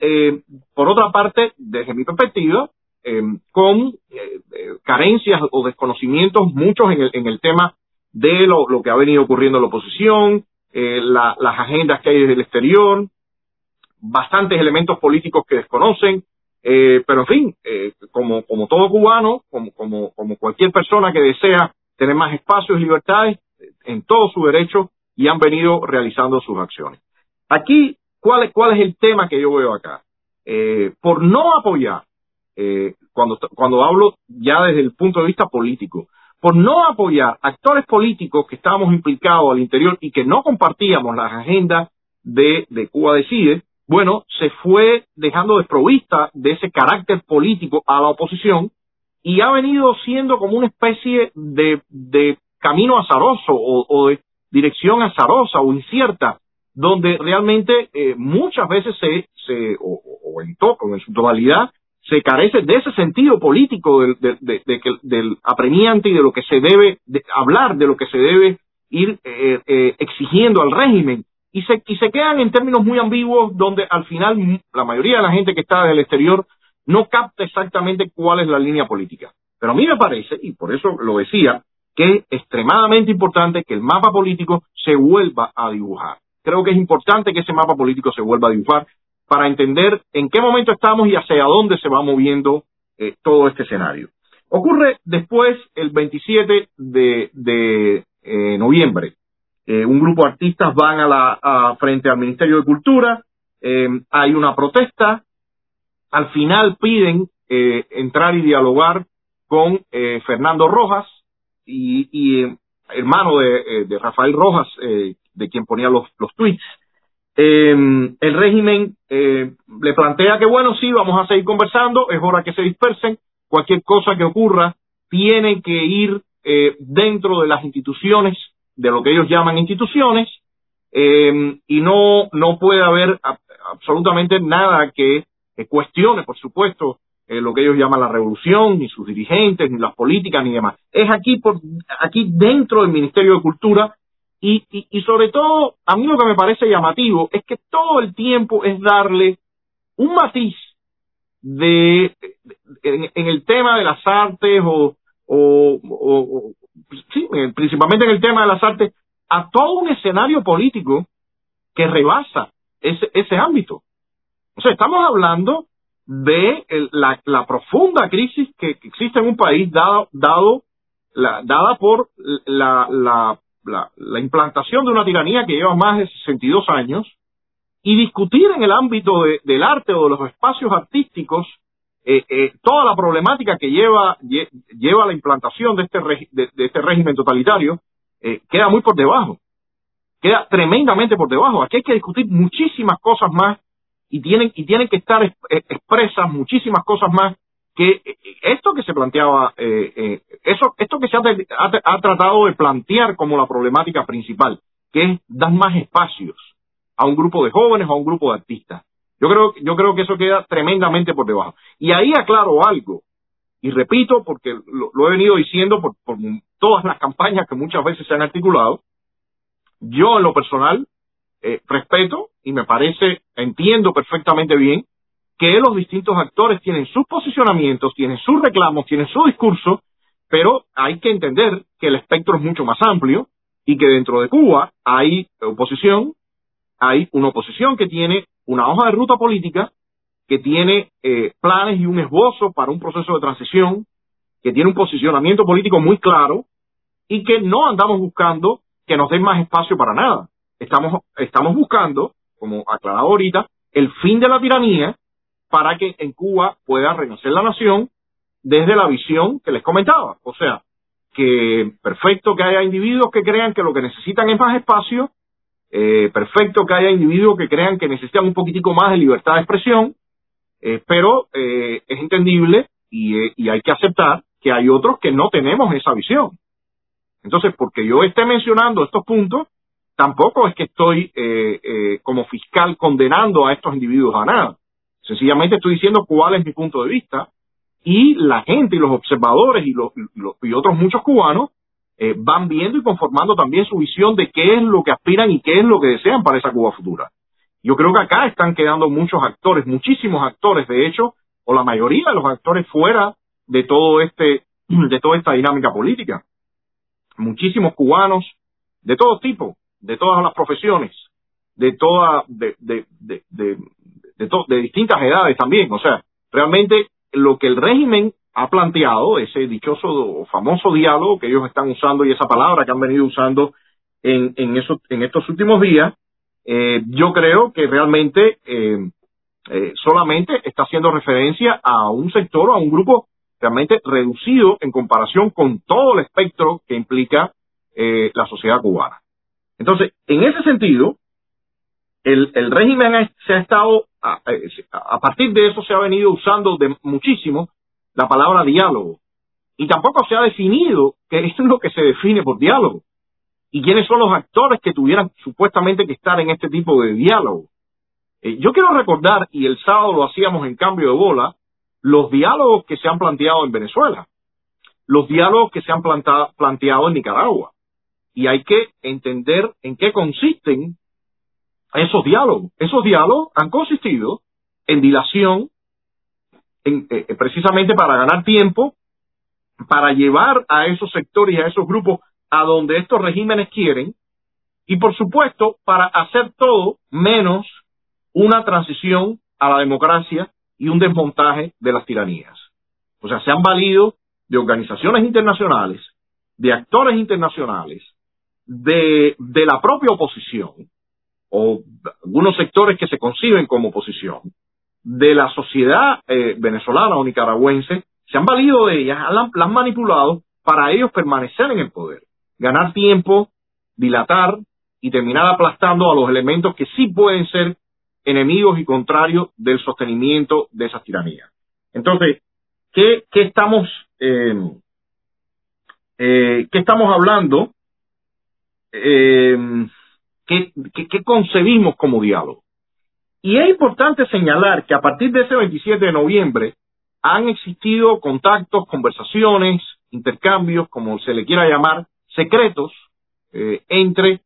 por otra parte, desde mi perspectiva, Em, con eh, eh, carencias o desconocimientos muchos en el, en el tema de lo, lo que ha venido ocurriendo en la oposición, eh, las agendas que hay desde el exterior, bastantes elementos políticos que desconocen, pero en fin, como, como todo cubano, como, como, como cualquier persona que desea tener más espacios y libertades, en todo su derecho y han venido realizando sus acciones. Aquí, ¿cuál, cuál es el tema que yo veo acá? por no apoyar eh, cuando, cuando hablo ya desde el punto de vista político, por no apoyar actores políticos que estábamos implicados al interior y que no compartíamos las agendas de, Cuba Decide, bueno, se fue dejando desprovista de ese carácter político a la oposición y ha venido siendo como una especie de, camino azaroso o, de dirección azarosa o incierta, donde realmente eh, muchas veces se, se o, o en, todo, en su totalidad, se carece de ese sentido político del, del apremiante y de lo que se debe hablar, de lo que se debe ir eh, eh, exigiendo al régimen. Y se, y se quedan en términos muy ambiguos donde al final la mayoría de la gente que está desde el exterior no capta exactamente cuál es la línea política. Pero a mí me parece, y por eso lo decía, que es extremadamente importante que el mapa político se vuelva a dibujar. Creo que es importante que ese mapa político se vuelva a dibujar para entender en qué momento estamos y hacia dónde se va moviendo eh, todo este escenario. Ocurre después, el 27 de, eh, noviembre, eh, un grupo de artistas van a la frente al Ministerio de Cultura, hay una protesta, al final piden entrar y dialogar con Fernando Rojas y, hermano de, Rafael Rojas, de quien ponía los, los tweets, el régimen le plantea que bueno, sí, vamos a seguir conversando, es hora que se dispersen, cualquier cosa que ocurra tiene que ir eh, dentro de las instituciones, de lo que ellos llaman instituciones, eh, y no, no puede haber absolutamente nada que, cuestione, por supuesto, eh, lo que ellos llaman la revolución, ni sus dirigentes, ni las políticas, ni demás. Es aquí, por, aquí dentro del Ministerio de Cultura y, y, y, sobre todo, a mí lo que me parece llamativo es que todo el tiempo es darle un matiz de, en, el tema de las artes o, o, sí, principalmente en el tema de las artes, a todo un escenario político que rebasa ese, ese ámbito. O sea, estamos hablando de la, la, profunda crisis que, existe en un país dado, dado la, dada por la, la, la, la implantación de una tiranía que lleva más de 62 años, y discutir en el ámbito del arte o de los espacios artísticos eh, eh, toda la problemática que lleva, lleva la implantación de este, de, este régimen totalitario eh, queda muy por debajo, queda tremendamente por debajo. Aquí hay que discutir muchísimas cosas más y tienen, y tienen que estar expresas muchísimas cosas más que esto que se planteaba, eso, esto que se ha tratado de plantear como la problemática principal, que es dar más espacios a un grupo de jóvenes o a un grupo de artistas. Yo creo, yo creo que eso queda tremendamente por debajo. Y ahí aclaro algo, y repito porque lo, he venido diciendo por, todas las campañas que muchas veces se han articulado, yo en lo personal eh, respeto y me parece, entiendo perfectamente bien que los distintos actores tienen sus posicionamientos, tienen sus reclamos, tienen su discurso, pero hay que entender que el espectro es mucho más amplio y que dentro de Cuba hay oposición, hay una oposición que tiene una hoja de ruta política, que tiene eh, planes y un esbozo para un proceso de transición, que tiene un posicionamiento político muy claro y que no andamos buscando que nos den más espacio para nada. Estamos, estamos buscando, como aclarado ahorita, el fin de la tiranía para que en Cuba pueda renacer la nación desde la visión que les comentaba. O sea, que perfecto que haya individuos que crean que lo que necesitan es más espacio eh, perfecto que haya individuos que crean que necesitan un poquitico más de libertad de expresión, eh, pero eh, es entendible y, hay que aceptar que hay otros que no tenemos esa visión. Entonces, porque yo esté mencionando estos puntos, tampoco es que estoy como fiscal condenando a estos individuos a nada. Sencillamente estoy diciendo cuál es mi punto de vista y la gente y los observadores y, los, y otros muchos cubanos eh, van viendo y conformando también su visión de qué es lo que aspiran y qué es lo que desean para esa Cuba futura. Yo creo que acá están quedando muchos actores, muchísimos actores, de hecho, o la mayoría de los actores fuera de todo este, de toda esta dinámica política. Muchísimos cubanos de todo tipo, de todas las profesiones, de toda, de, de, de, de, de distintas edades también. O sea, realmente lo que el régimen ha planteado ese dichoso o famoso diálogo que ellos están usando y esa palabra que han venido usando en, en, eso, en estos últimos días, eh, yo creo que realmente eh, eh, solamente está haciendo referencia a un sector o a un grupo realmente reducido en comparación con todo el espectro que implica la sociedad cubana. Entonces, en ese sentido, el, régimen se ha estado, a, a, partir de eso se ha venido usando de muchísimo la palabra diálogo. Y tampoco se ha definido qué es lo que se define por diálogo. Y quiénes son los actores que tuvieran supuestamente que estar en este tipo de diálogo. Eh, yo quiero recordar, y el sábado lo hacíamos en cambio de bola, los diálogos que se han planteado en Venezuela, los diálogos que se han planteado en Nicaragua. Y hay que entender en qué consisten esos diálogos. Esos diálogos han consistido en dilación, eh, precisamente para ganar tiempo, para llevar a esos sectores y a esos grupos a donde estos regímenes quieren, y por supuesto para hacer todo menos una transición a la democracia y un desmontaje de las tiranías. O sea, se han valido de organizaciones internacionales, de actores internacionales, de la propia oposición, o algunos sectores que se conciben como oposición, de la sociedad eh, venezolana o nicaragüense, se han valido de ellas, las han manipulado para ellos permanecer en el poder, ganar tiempo, dilatar y terminar aplastando a los elementos que sí pueden ser enemigos y contrarios del sostenimiento de esas tiranías. Entonces, ¿qué, qué estamos, eh, eh, ¿qué estamos hablando? Eh, ¿qué, qué, concebimos como diálogo? Y es importante señalar que a partir de ese 27 de noviembre han existido contactos, conversaciones, intercambios, como se le quiera llamar, secretos, eh, entre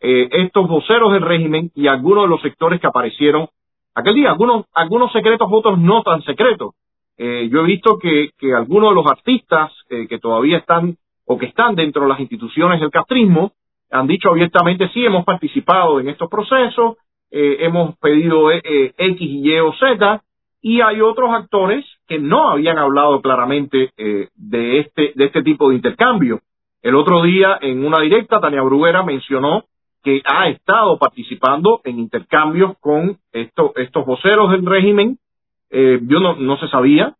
eh, estos voceros del régimen y algunos de los sectores que aparecieron aquel día. Algunos, algunos secretos, otros no tan secretos. Eh, yo he visto que, que algunos de los artistas eh, que todavía están o que están dentro de las instituciones del castrismo han dicho abiertamente sí, hemos participado en estos procesos, eh, hemos pedido eh, eh, X y o Z, y hay otros actores que no habían hablado claramente de este de este tipo de intercambio. El otro día en una directa Tania Bruguera mencionó que ha estado participando en intercambios con estos estos voceros del régimen. yo no, no se sabía.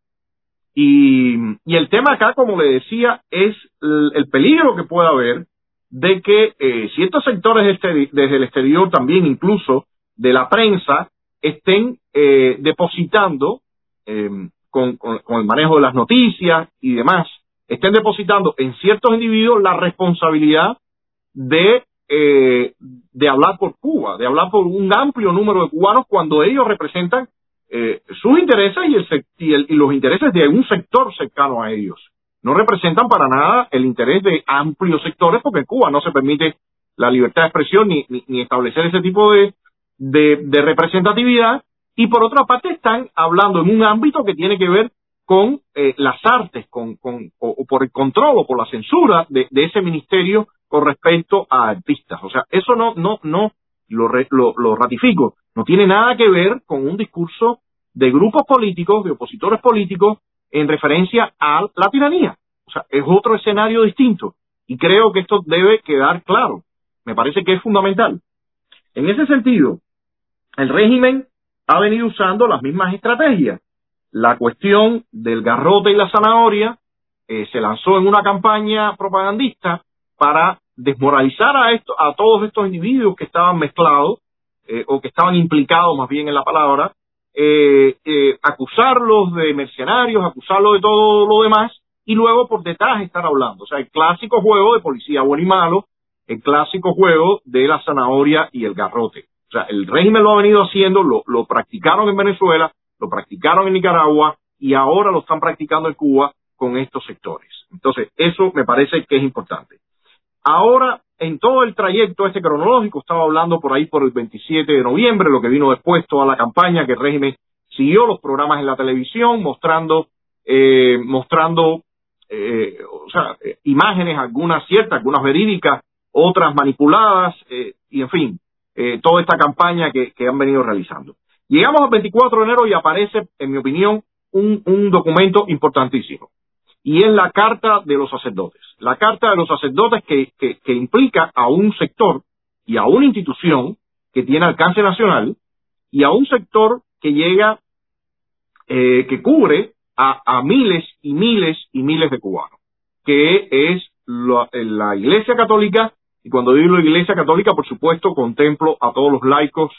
Y, y el tema acá, como le decía, es el, el peligro que puede haber de que eh, ciertos sectores este, desde el exterior también, incluso de la prensa, estén eh, depositando em, con, el manejo de las noticias y demás, estén depositando en ciertos individuos la responsabilidad de, eh, de hablar por Cuba, de hablar por un amplio número de cubanos cuando ellos representan sus intereses y, el, y los intereses de un sector cercano a ellos no representan para nada el interés de amplios sectores, porque en Cuba no se permite la libertad de expresión ni, establecer ese tipo de, de, representatividad. Y por otra parte están hablando en un ámbito que tiene que ver con eh, las artes, con, con, o, por el control o por la censura de, de, ese ministerio con respecto a artistas. O sea, eso no, no, no, lo, lo, lo ratifico, no tiene nada que ver con un discurso de grupos políticos, de opositores políticos, en referencia a la tiranía. O sea, es otro escenario distinto. Y creo que esto debe quedar claro. Me parece que es fundamental. En ese sentido, el régimen ha venido usando las mismas estrategias. La cuestión del garrote y la zanahoria eh, se lanzó en una campaña propagandista para desmoralizar a, esto, a todos estos individuos que estaban mezclados eh, o que estaban implicados más bien en la palabra eh, eh, acusarlos de mercenarios, acusarlos de todo lo demás y luego por detrás estar hablando. O sea, el clásico juego de policía bueno y malo, el clásico juego de la zanahoria y el garrote. O sea, el régimen lo ha venido haciendo, lo, lo practicaron en Venezuela, lo practicaron en Nicaragua y ahora lo están practicando en Cuba con estos sectores. Entonces, eso me parece que es importante. Ahora, en todo el trayecto este cronológico, estaba hablando por ahí por el 27 de noviembre, lo que vino después, toda la campaña que el régimen siguió, los programas en la televisión, mostrando, eh, mostrando, eh, o sea, eh, imágenes, algunas ciertas, algunas verídicas, otras manipuladas, eh, y en fin, eh, toda esta campaña que, que, han venido realizando. Llegamos al 24 de enero y aparece, en mi opinión, un, un documento importantísimo y es la carta de los sacerdotes. La carta de los sacerdotes que, que, implica a un sector y a una institución que tiene alcance nacional y a un sector que llega, eh, que cubre a, a, miles y miles y miles de cubanos, que es la, la Iglesia Católica, y cuando digo Iglesia Católica, por supuesto, contemplo a todos los laicos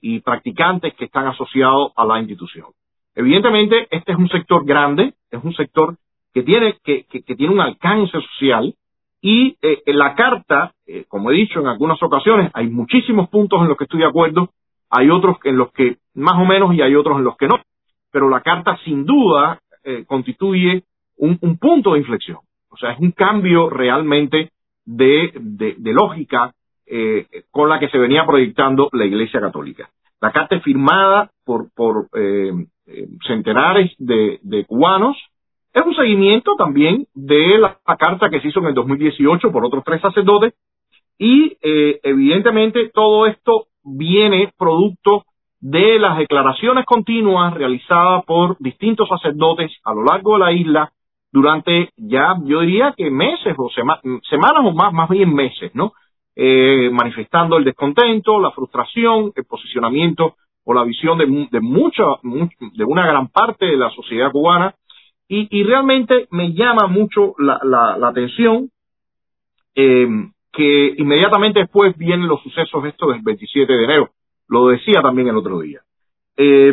y practicantes que están asociados a la institución. Evidentemente, este es un sector grande, es un sector que tiene, que, que, tiene un alcance social y eh, la carta, eh, como he dicho en algunas ocasiones, hay muchísimos puntos en los que estoy de acuerdo, hay otros en los que más o menos y hay otros en los que no, pero la carta sin duda eh, constituye un, un, punto de inflexión, o sea, es un cambio realmente de, de, de lógica con la que se venía proyectando la Iglesia Católica. La carta es firmada por, por centenares de, cubanos. Es un seguimiento también de la, carta que se hizo en el 2018 por otros tres sacerdotes y evidentemente todo esto viene producto de las declaraciones continuas realizadas por distintos sacerdotes a lo largo de la isla durante ya, yo diría que meses o semanas o más, más bien meses, ¿no? Eh, manifestando el descontento, la frustración, el posicionamiento o la visión de, de mucha, de una gran parte de la sociedad cubana. Y, realmente me llama mucho la, la, atención eh, que inmediatamente después vienen los sucesos estos del 27 de enero. Lo decía también el otro día. Eh,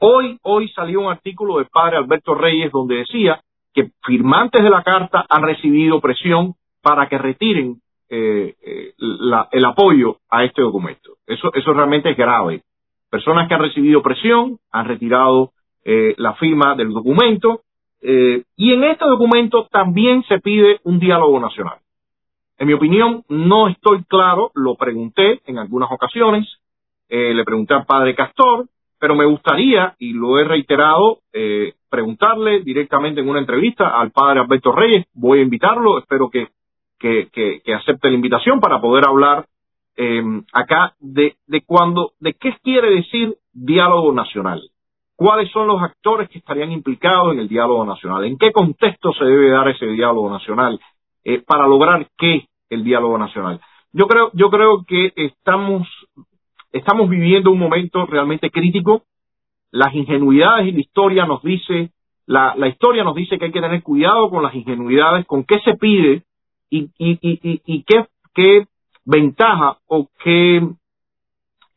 hoy, hoy salió un artículo del padre Alberto Reyes donde decía que firmantes de la carta han recibido presión para que retiren eh, eh, el apoyo a este documento. Eso, eso realmente es grave. Personas que han recibido presión han retirado la firma del documento y en este documento también se pide un diálogo nacional. En mi opinión, no estoy claro, lo pregunté en algunas ocasiones, eh, le pregunté al padre Castor, pero me gustaría, y lo he reiterado, eh, preguntarle directamente en una entrevista al padre Alberto Reyes, voy a invitarlo, espero que, que, que, acepte la invitación para poder hablar eh, acá de, de cuando, de qué quiere decir diálogo nacional, cuáles son los actores que estarían implicados en el diálogo nacional, en qué contexto se debe dar ese diálogo nacional, eh, para lograr qué el diálogo nacional. Yo creo, yo creo que estamos, estamos viviendo un momento realmente crítico. Las ingenuidades y la historia nos dice, la, historia nos dice que hay que tener cuidado con las ingenuidades, con qué se pide y, y qué, qué ventaja o qué,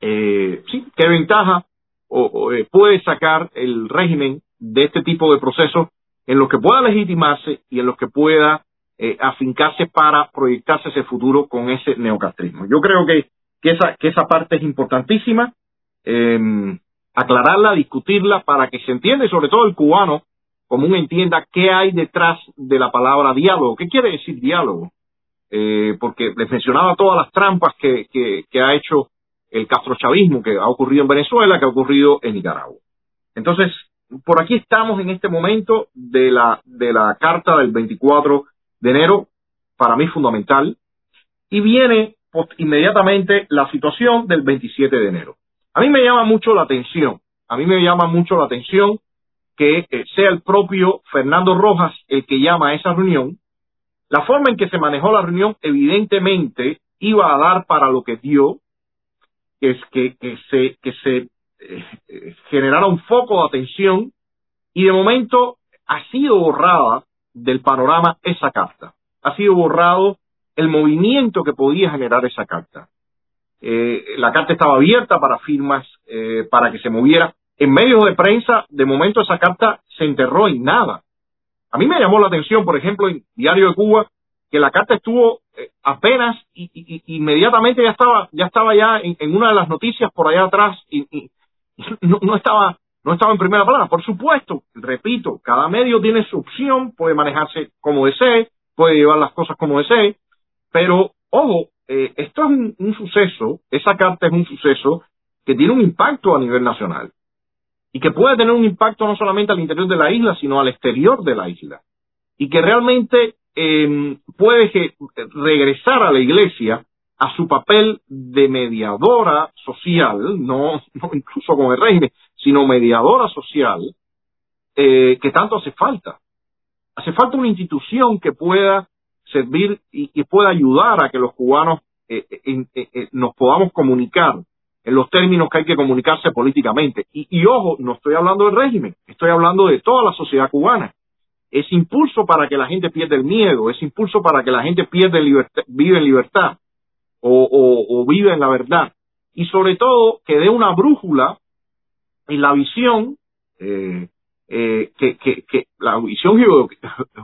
eh, sí, qué ventaja o, eh, puede sacar el régimen de este tipo de procesos en los que pueda legitimarse y en los que pueda eh, afincarse para proyectarse ese futuro con ese neocastrismo. Yo creo que, que, esa, que esa parte es importantísima, eh, aclararla, discutirla para que se entienda y sobre todo el cubano común entienda qué hay detrás de la palabra diálogo. ¿Qué quiere decir diálogo? Eh, porque les mencionaba todas las trampas que, que, que ha hecho el castrochavismo que ha ocurrido en Venezuela, que ha ocurrido en Nicaragua. Entonces, por aquí estamos en este momento de la, de la carta del 24 de enero, para mí fundamental, y viene inmediatamente la situación del 27 de enero. A mí me llama mucho la atención, a mí me llama mucho la atención que eh, sea el propio Fernando Rojas el que llama a esa reunión. La forma en que se manejó la reunión evidentemente iba a dar para lo que dio, que es que, se, que se eh, generara un foco de atención y de momento ha sido borrada del panorama esa carta. Ha sido borrado el movimiento que podía generar esa carta. Eh, la carta estaba abierta para firmas, eh, para que se moviera. En medios de prensa, de momento esa carta se enterró en nada. A mí me llamó la atención, por ejemplo, en Diario de Cuba, que la carta estuvo eh, apenas y, inmediatamente ya estaba, ya estaba ya en, una de las noticias por allá atrás y, no, estaba no estaba en primera plana. Por supuesto, repito, cada medio tiene su opción, puede manejarse como desee, puede llevar las cosas como desee, pero ojo, eh, esto es un, suceso, esa carta es un suceso que tiene un impacto a nivel nacional y que puede tener un impacto no solamente al interior de la isla, sino al exterior de la isla y que realmente em, puede regresar a la iglesia a su papel de mediadora social, no, no incluso con el régimen, sino mediadora social, eh, que tanto hace falta. Hace falta una institución que pueda servir y que pueda ayudar a que los cubanos eh, eh, nos podamos comunicar en los términos que hay que comunicarse políticamente. Y, ojo, no estoy hablando del régimen, estoy hablando de toda la sociedad cubana. Es impulso para que la gente pierda el miedo, es impulso para que la gente pierda libertad, vive en libertad o, o vive en la verdad. Y sobre todo que dé una brújula y la visión eh, eh, que, que, que, la visión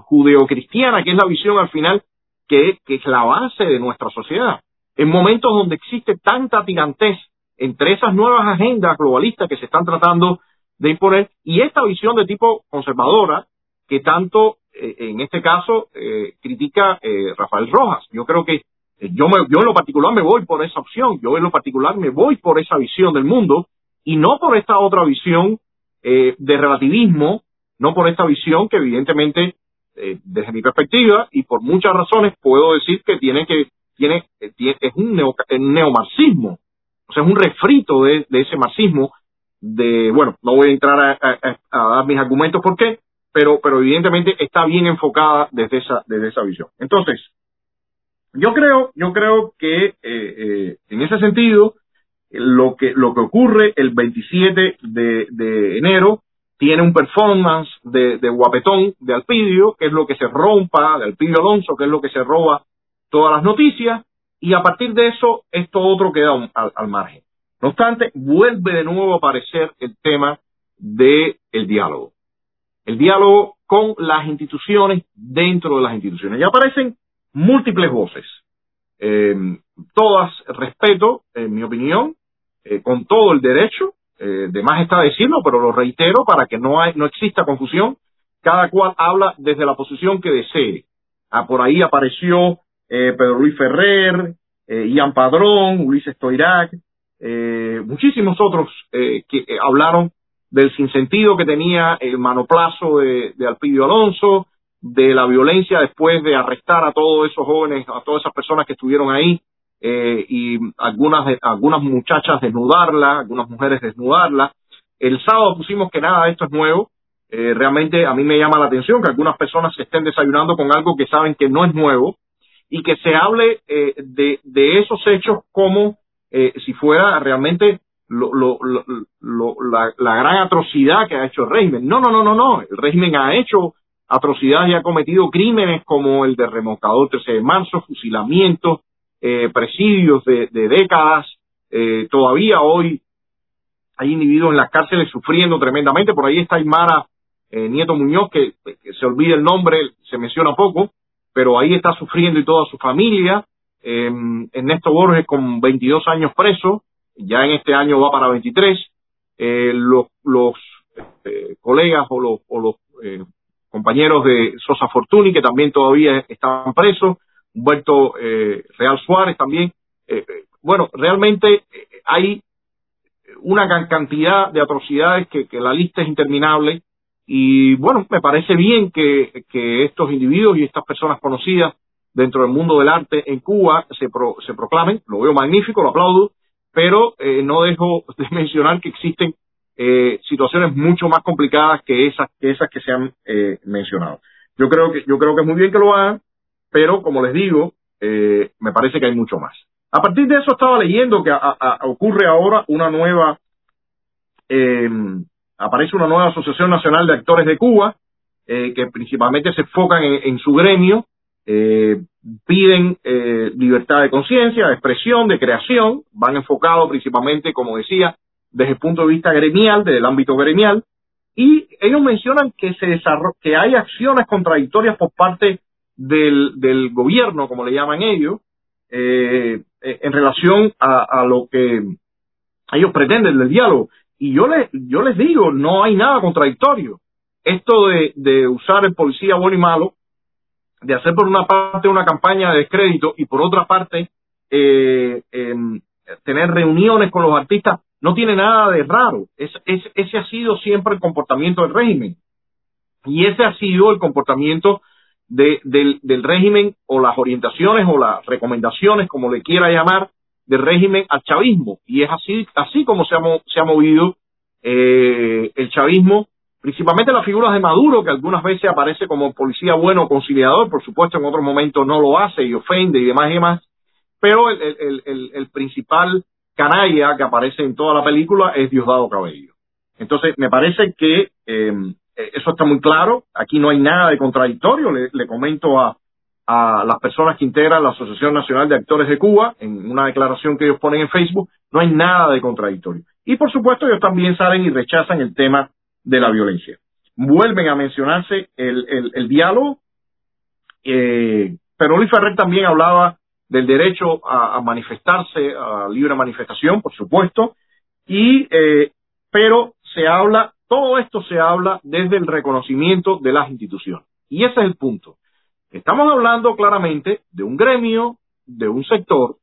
judeocristiana, que es la visión al final que, que es la base de nuestra sociedad. En momentos donde existe tanta tirantez entre esas nuevas agendas globalistas que se están tratando de imponer y esta visión de tipo conservadora que tanto eh, en este caso eh, critica eh, Rafael Rojas. Yo creo que yo, me, yo en lo particular me voy por esa opción, yo en lo particular me voy por esa visión del mundo y no por esta otra visión eh, de relativismo, no por esta visión que evidentemente, eh, desde mi perspectiva y por muchas razones, puedo decir que tiene que tiene, eh, es un, neomarxismo, o sea, es un refrito de, ese marxismo. De bueno, no voy a entrar a, dar mis argumentos por qué, pero, pero evidentemente está bien enfocada desde esa, desde esa visión. Entonces, yo creo, yo creo que en ese sentido, lo que, lo que ocurre el 27 de, enero tiene un performance de, guapetón de Alpidio, que es lo que se rompa, de Alpidio Alonso, que es lo que se roba todas las noticias, y a partir de eso esto otro queda al, margen. No obstante, vuelve de nuevo a aparecer el tema del el diálogo. El diálogo con las instituciones dentro de las instituciones. Ya aparecen múltiples voces. Eh, todas respeto, en mi opinión, eh, con todo el derecho, eh, de más está decirlo, pero lo reitero para que no, hay, no exista confusión, cada cual habla desde la posición que desee. Ah, por ahí apareció eh, Pedro Luis Ferrer, eh, Ian Padrón, Ulises Toirac, muchísimos otros que hablaron del sinsentido que tenía el manoplazo de, Alpidio Alonso, de la violencia después de arrestar a todos esos jóvenes, a todas esas personas que estuvieron ahí, eh, y algunas, algunas muchachas desnudarla, algunas mujeres desnudarla. El sábado pusimos que nada esto es nuevo. Eh, realmente a mí me llama la atención que algunas personas se estén desayunando con algo que saben que no es nuevo y que se hable eh, de, de esos hechos como eh, si fuera realmente lo, lo, lo, la, la, gran atrocidad que ha hecho el régimen. No, no, no, no, no. El régimen ha hecho atrocidades y ha cometido crímenes como el de remolcador 13 de marzo, fusilamientos, eh, presidios de, décadas. Eh, todavía hoy hay individuos en las cárceles sufriendo tremendamente. Por ahí está Aymara eh, Nieto Muñoz, que, se olvida el nombre, se menciona poco, pero ahí está sufriendo y toda su familia. Eh, Ernesto Borges con 22 años preso, ya en este año va para 23. Eh, los los colegas o los, o los compañeros de Sosa Fortuny, que también todavía están presos. Humberto eh, Real Suárez también. Eh, eh, bueno, realmente hay una cantidad de atrocidades que, la lista es interminable y bueno, me parece bien que, estos individuos y estas personas conocidas dentro del mundo del arte en Cuba se, se proclamen, lo veo magnífico, lo aplaudo, pero no dejo de mencionar que existen situaciones mucho más complicadas que esas que esas que se han mencionado. Yo creo que yo creo que es muy bien que lo hagan, pero como les digo, eh, me parece que hay mucho más. A partir de eso estaba leyendo que ocurre ahora una nueva, eh, aparece una nueva Asociación Nacional de Actores de Cuba, eh, que principalmente se enfocan en, su gremio, piden libertad de conciencia, de expresión, de creación, van enfocados principalmente, como decía, desde el punto de vista gremial, desde el ámbito gremial, y ellos mencionan que se que hay acciones contradictorias por parte del, gobierno, como le llaman ellos, eh, eh, en relación a, a, lo que ellos pretenden del diálogo. Y yo les, yo les digo, no hay nada contradictorio. Esto de, de usar el policía bueno y malo, de hacer por una parte una campaña de descrédito y por otra parte eh, em, tener reuniones con los artistas, no tiene nada de raro. Es, es, ese ha sido siempre el comportamiento del régimen. Y ese ha sido el comportamiento de, del, del régimen o las orientaciones o las recomendaciones, como le quiera llamar, del régimen al chavismo. Y es así, así como se ha, se ha movido eh, el chavismo, principalmente las figuras de Maduro, que algunas veces aparece como policía bueno, conciliador, por supuesto en otros momentos no lo hace y ofende y demás y demás, pero el, principal canalla que aparece en toda la película es Diosdado Cabello. Entonces, me parece que eh, eh, eso está muy claro. Aquí no hay nada de contradictorio. Le, comento a, a las personas que integran la Asociación Nacional de Actores de Cuba, en una declaración que ellos ponen en Facebook, no hay nada de contradictorio. Y por supuesto ellos también salen y rechazan el tema de la violencia. Vuelven a mencionarse el, el, diálogo, eh, pero Luis Ferrer también hablaba del derecho a, a, manifestarse, a libre manifestación, por supuesto, y eh, pero se habla todo esto se habla desde el reconocimiento de las instituciones. Y ese es el punto. Estamos hablando claramente de un gremio, de un sector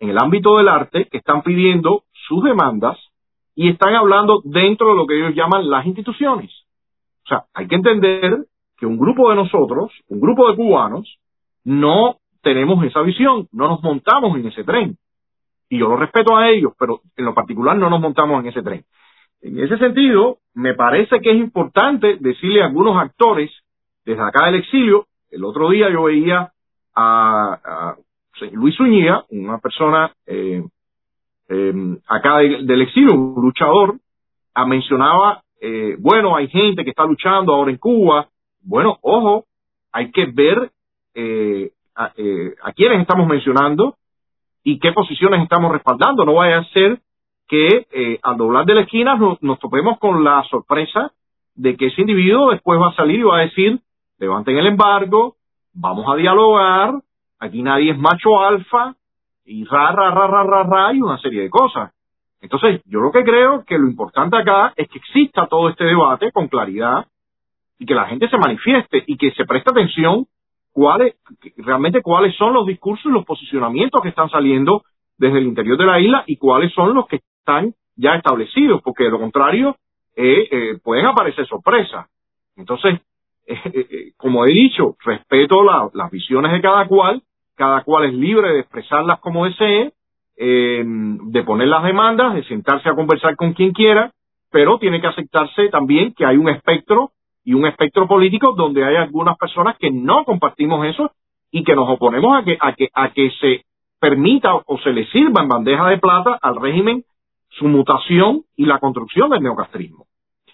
en el ámbito del arte que están pidiendo sus demandas y están hablando dentro de lo que ellos llaman las instituciones. O sea, hay que entender que un grupo de nosotros, un grupo de cubanos, no tenemos esa visión, no nos montamos en ese tren. Y yo lo respeto a ellos, pero en lo particular no nos montamos en ese tren. En ese sentido, me parece que es importante decirle a algunos actores desde acá del exilio, el otro día yo veía a, Luis Uñía, una persona eh, eh, acá del exilio, un luchador, a mencionaba, eh, bueno, hay gente que está luchando ahora en Cuba. Bueno, ojo, hay que ver a, a quiénes estamos mencionando y qué posiciones estamos respaldando. No vaya a ser que eh, al doblar de la esquina nos, topemos con la sorpresa de que ese individuo después va a salir y va a decir, levanten el embargo, vamos a dialogar, aquí nadie es macho alfa, y ra, ra, ra, ra, ra, ra, y una serie de cosas. Entonces, yo lo que creo que lo importante acá es que exista todo este debate con claridad y que la gente se manifieste y que se preste atención cuáles, realmente cuáles son los discursos y los posicionamientos que están saliendo desde el interior de la isla y cuáles son los que están ya establecidos, porque de lo contrario eh, eh, pueden aparecer sorpresas. Entonces, eh, como he dicho, respeto las visiones de cada cual, cada cual es libre de expresarlas como desee, de poner las demandas, de sentarse a conversar con quien quiera, pero tiene que aceptarse también que hay un espectro y un espectro político donde hay algunas personas que no compartimos eso y que nos oponemos a que, a que, a que se permita o se le sirva en bandeja de plata al régimen su mutación y la construcción del neocastrismo.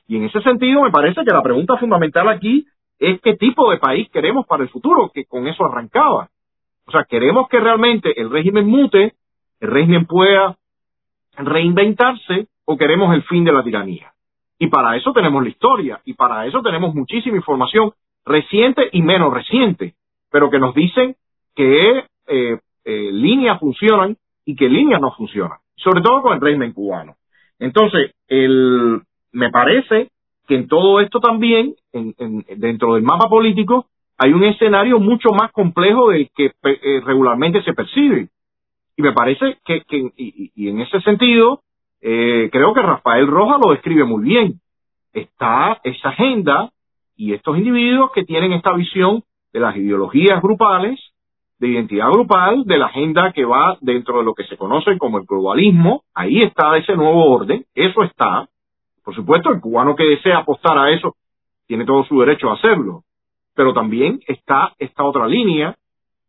Y en ese sentido me parece que la pregunta fundamental aquí es qué tipo de país queremos para el futuro, que con eso arrancaba. O sea, queremos que realmente el régimen mute, el régimen pueda reinventarse o queremos el fin de la tiranía. Y para eso tenemos la historia y para eso tenemos muchísima información reciente y menos reciente, pero que nos dicen que eh, eh, líneas funcionan y que líneas no funcionan sobre todo con el régimen cubano. Entonces, el, me parece que en todo esto también, en, dentro del mapa político, hay un escenario mucho más complejo del que eh, regularmente se percibe. Y me parece que, que y, en ese sentido, eh, creo que Rafael Rojas lo describe muy bien. Está esa agenda y estos individuos que tienen esta visión de las ideologías grupales de identidad grupal de la agenda que va dentro de lo que se conoce como el globalismo. Ahí está ese nuevo orden, eso está. Por supuesto, el cubano que desea apostar a eso tiene todo su derecho a hacerlo. Pero también está esta otra línea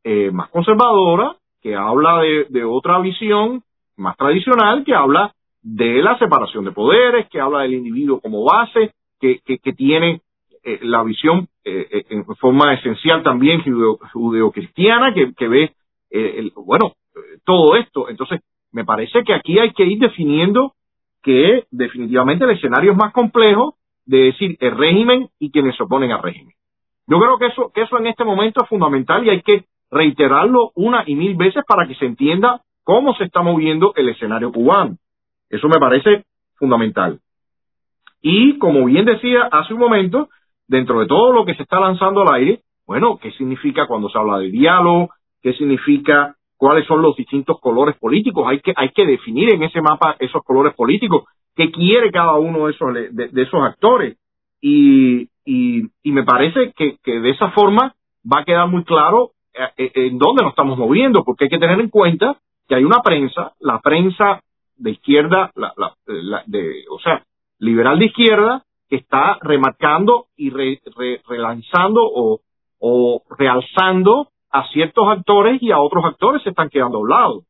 eh, más conservadora que habla de, otra visión más tradicional, que habla de la separación de poderes, que habla del individuo como base, que, que, tiene eh, la visión eh, eh, en forma esencial también judeocristiana que, que ve, bueno, todo esto. Entonces, me parece que aquí hay que ir definiendo que definitivamente el escenario es más complejo de decir el régimen y quienes se oponen al régimen. Yo creo que eso, que eso en este momento es fundamental y hay que reiterarlo una y mil veces para que se entienda cómo se está moviendo el escenario cubano. Eso me parece fundamental. Y como bien decía hace un momento, dentro de todo lo que se está lanzando al aire, bueno, ¿qué significa cuando se habla de diálogo? ¿Qué significa cuáles son los distintos colores políticos? Hay que, hay que definir en ese mapa esos colores políticos. ¿Qué quiere cada uno de esos, de, esos actores? Y, y, y, me parece que, que de esa forma va a quedar muy claro eh, eh, en dónde nos estamos moviendo, porque hay que tener en cuenta que hay una prensa, la prensa de izquierda, la, la, de, o sea, liberal de izquierda, que está remarcando y relanzando o, o realzando a ciertos actores y a otros actores se están quedando a un lado.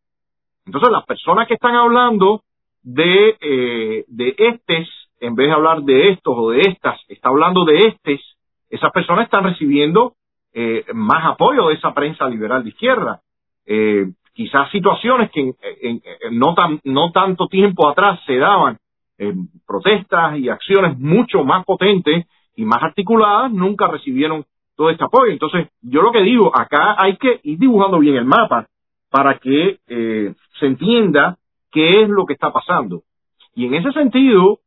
Entonces las personas que están hablando de, eh, de estes, en vez de hablar de estos o de estas, está hablando de estes, esas personas están recibiendo eh, más apoyo de esa prensa liberal de izquierda. Eh, quizás situaciones que en, no, tan, no tanto tiempo atrás se daban protestas y acciones mucho más potentes y más articuladas nunca recibieron todo este apoyo. Entonces, yo lo que digo, acá hay que ir dibujando bien el mapa para que eh, se entienda qué es lo que está pasando. Y en ese sentido,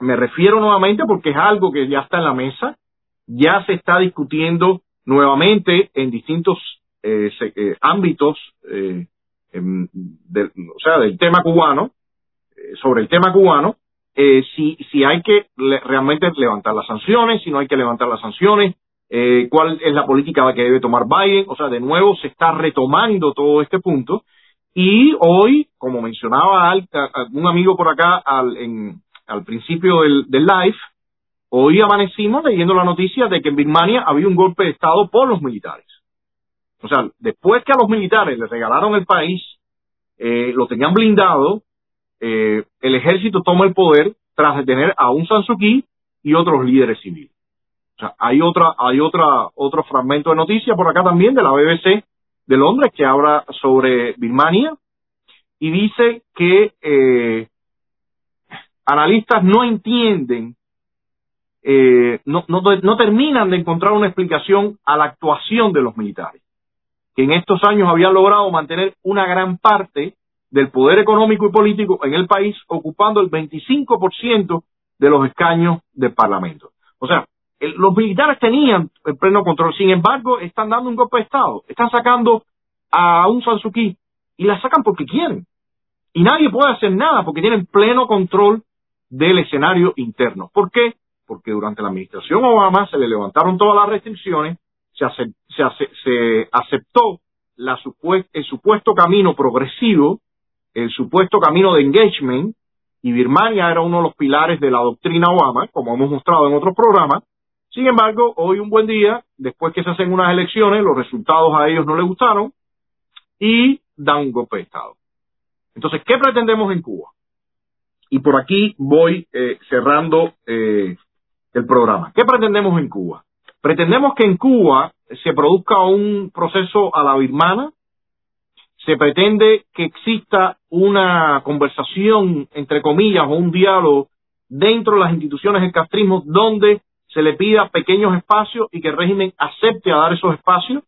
me refiero nuevamente porque es algo que ya está en la mesa, ya se está discutiendo nuevamente en distintos eh, eh, ámbitos, o sea, del tema cubano, sobre el tema cubano, eh, si, si hay que realmente levantar las sanciones, si no hay que levantar las sanciones, eh, cuál es la política que debe tomar Biden. O sea, de nuevo se está retomando todo este punto. Y hoy, como mencionaba un amigo por acá al, en, al principio del, del live, hoy amanecimos leyendo la noticia de que en Birmania había un golpe de Estado por los militares. O sea, después que a los militares les regalaron el país, eh, lo tenían blindado, eh, el ejército toma el poder tras detener a un San y otros líderes civiles. O sea, hay otra, hay otra, otro fragmento de noticia por acá también de la BBC de Londres que habla sobre Birmania y dice que eh, analistas no entienden, eh, no, no, no terminan de encontrar una explicación a la actuación de los militares, que en estos años habían logrado mantener una gran parte del poder económico y político en el país, ocupando el 25% de los escaños del Parlamento. O sea, los militares tenían el pleno control, sin embargo, están dando un golpe de Estado, están sacando a un San Suu Kyi y la sacan porque quieren. Y nadie puede hacer nada porque tienen pleno control del escenario interno. ¿Por qué? Porque durante la administración Obama se le levantaron todas las restricciones, se, aceptó el supuesto camino progresivo el supuesto camino de engagement, y Birmania era uno de los pilares de la doctrina Obama, como hemos mostrado en otros programas. Sin embargo, hoy un buen día, después que se hacen unas elecciones, los resultados a ellos no les gustaron y dan un golpe de Estado. Entonces, ¿qué pretendemos en Cuba? Y por aquí voy eh, cerrando eh, el programa. ¿Qué pretendemos en Cuba? Pretendemos que en Cuba se produzca un proceso a la birmana, se pretende que exista una conversación, entre comillas, o un diálogo dentro de las instituciones del castrismo donde se le pida pequeños espacios y que el régimen acepte a dar esos espacios.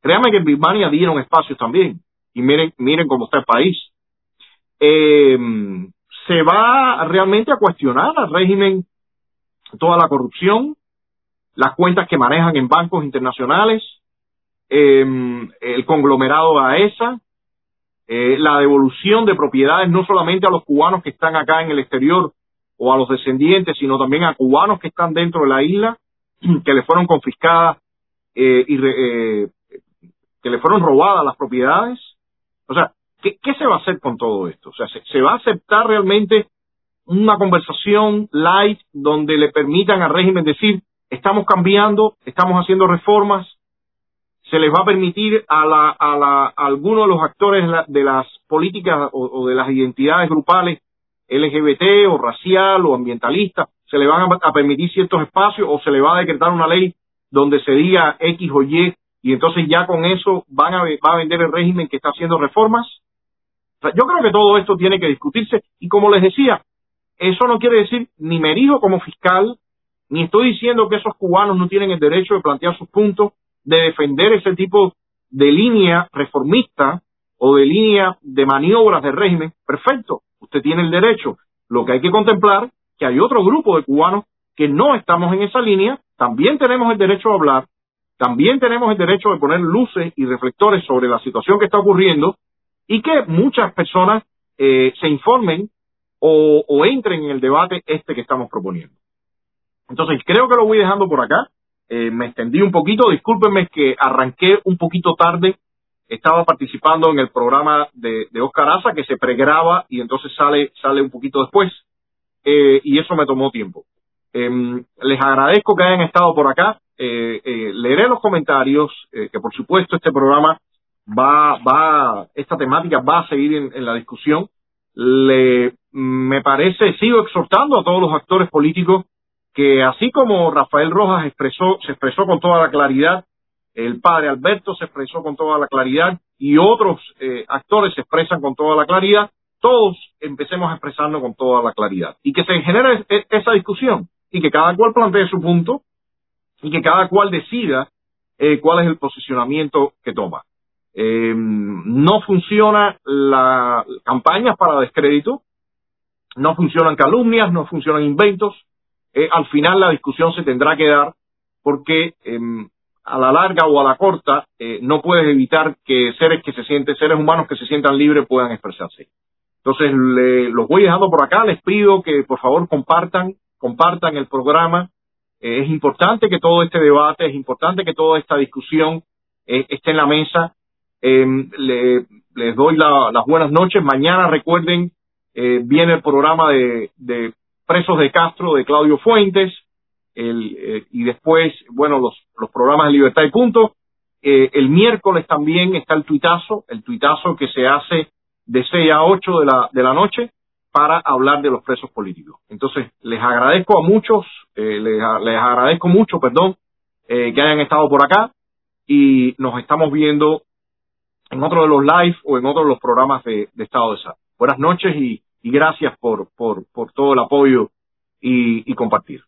Créanme que en Birmania dieron espacios también. Y miren, miren cómo está el país. Eh, se va realmente a cuestionar al régimen toda la corrupción, las cuentas que manejan en bancos internacionales, eh, el conglomerado AESA, eh, la devolución de propiedades no solamente a los cubanos que están acá en el exterior o a los descendientes, sino también a cubanos que están dentro de la isla, que le fueron confiscadas eh, y eh, que le fueron robadas las propiedades. O sea, ¿qué, ¿qué, se va a hacer con todo esto? O sea, ¿se, ¿se va a aceptar realmente una conversación light donde le permitan al régimen decir, estamos cambiando, estamos haciendo reformas, se les va a permitir a, la, a, la, algunos de los actores de las políticas o, de las identidades grupales LGBT o racial o ambientalista, se le van a, permitir ciertos espacios o se le va a decretar una ley donde se diga X o Y y entonces ya con eso van a, va a vender el régimen que está haciendo reformas. Yo creo que todo esto tiene que discutirse y como les decía, eso no quiere decir ni me erijo como fiscal, ni estoy diciendo que esos cubanos no tienen el derecho de plantear sus puntos, de defender ese tipo de línea reformista o de línea de maniobras del régimen, perfecto, usted tiene el derecho. Lo que hay que contemplar que hay otro grupo de cubanos que no estamos en esa línea, también tenemos el derecho a hablar, también tenemos el derecho de poner luces y reflectores sobre la situación que está ocurriendo y que muchas personas eh, se informen o, o entren en el debate este que estamos proponiendo. Entonces, creo que lo voy dejando por acá. Eh, me extendí un poquito, discúlpenme que arranqué un poquito tarde, estaba participando en el programa de, de Oscar Asa que se pregraba y entonces sale, sale un poquito después, eh, y eso me tomó tiempo. Em, les agradezco que hayan estado por acá, eh, leeré los comentarios, que por supuesto este programa va, va, esta temática va a seguir en, la discusión. Le, me parece, sigo exhortando a todos los actores políticos que así como Rafael Rojas expresó, se expresó con toda la claridad, el padre Alberto se expresó con toda la claridad y otros eh, actores se expresan con toda la claridad, todos empecemos a expresarnos con toda la claridad y que se genere esa discusión y que cada cual plantee su punto y que cada cual decida eh, cuál es el posicionamiento que toma. Eh, no funciona la campañas para descrédito, no funcionan calumnias, no funcionan inventos, eh, al final la discusión se tendrá que dar porque em, a la larga o a la corta eh, no puedes evitar que seres que se sienten, seres humanos que se sientan libres puedan expresarse. Entonces, le, los voy dejando por acá. Les pido que por favor compartan, compartan el programa. Eh, es importante que todo este debate, es importante que toda esta discusión esté en la mesa. Em, le, les doy las buenas noches. Mañana, recuerden, eh, viene el programa de, de, Presos de Castro de Claudio Fuentes. El, y después, bueno, los, los programas de Libertad y Punto. el miércoles también está el tuitazo, el tuitazo que se hace de 6 a 8 de la, de la noche para hablar de los presos políticos. Entonces, les agradezco a muchos, eh, les, les, agradezco mucho, perdón, eh, que hayan estado por acá y nos estamos viendo en otro de los live o en otro de los programas de, Estado de Salud. Buenas noches y, gracias por, por, todo el apoyo y compartir.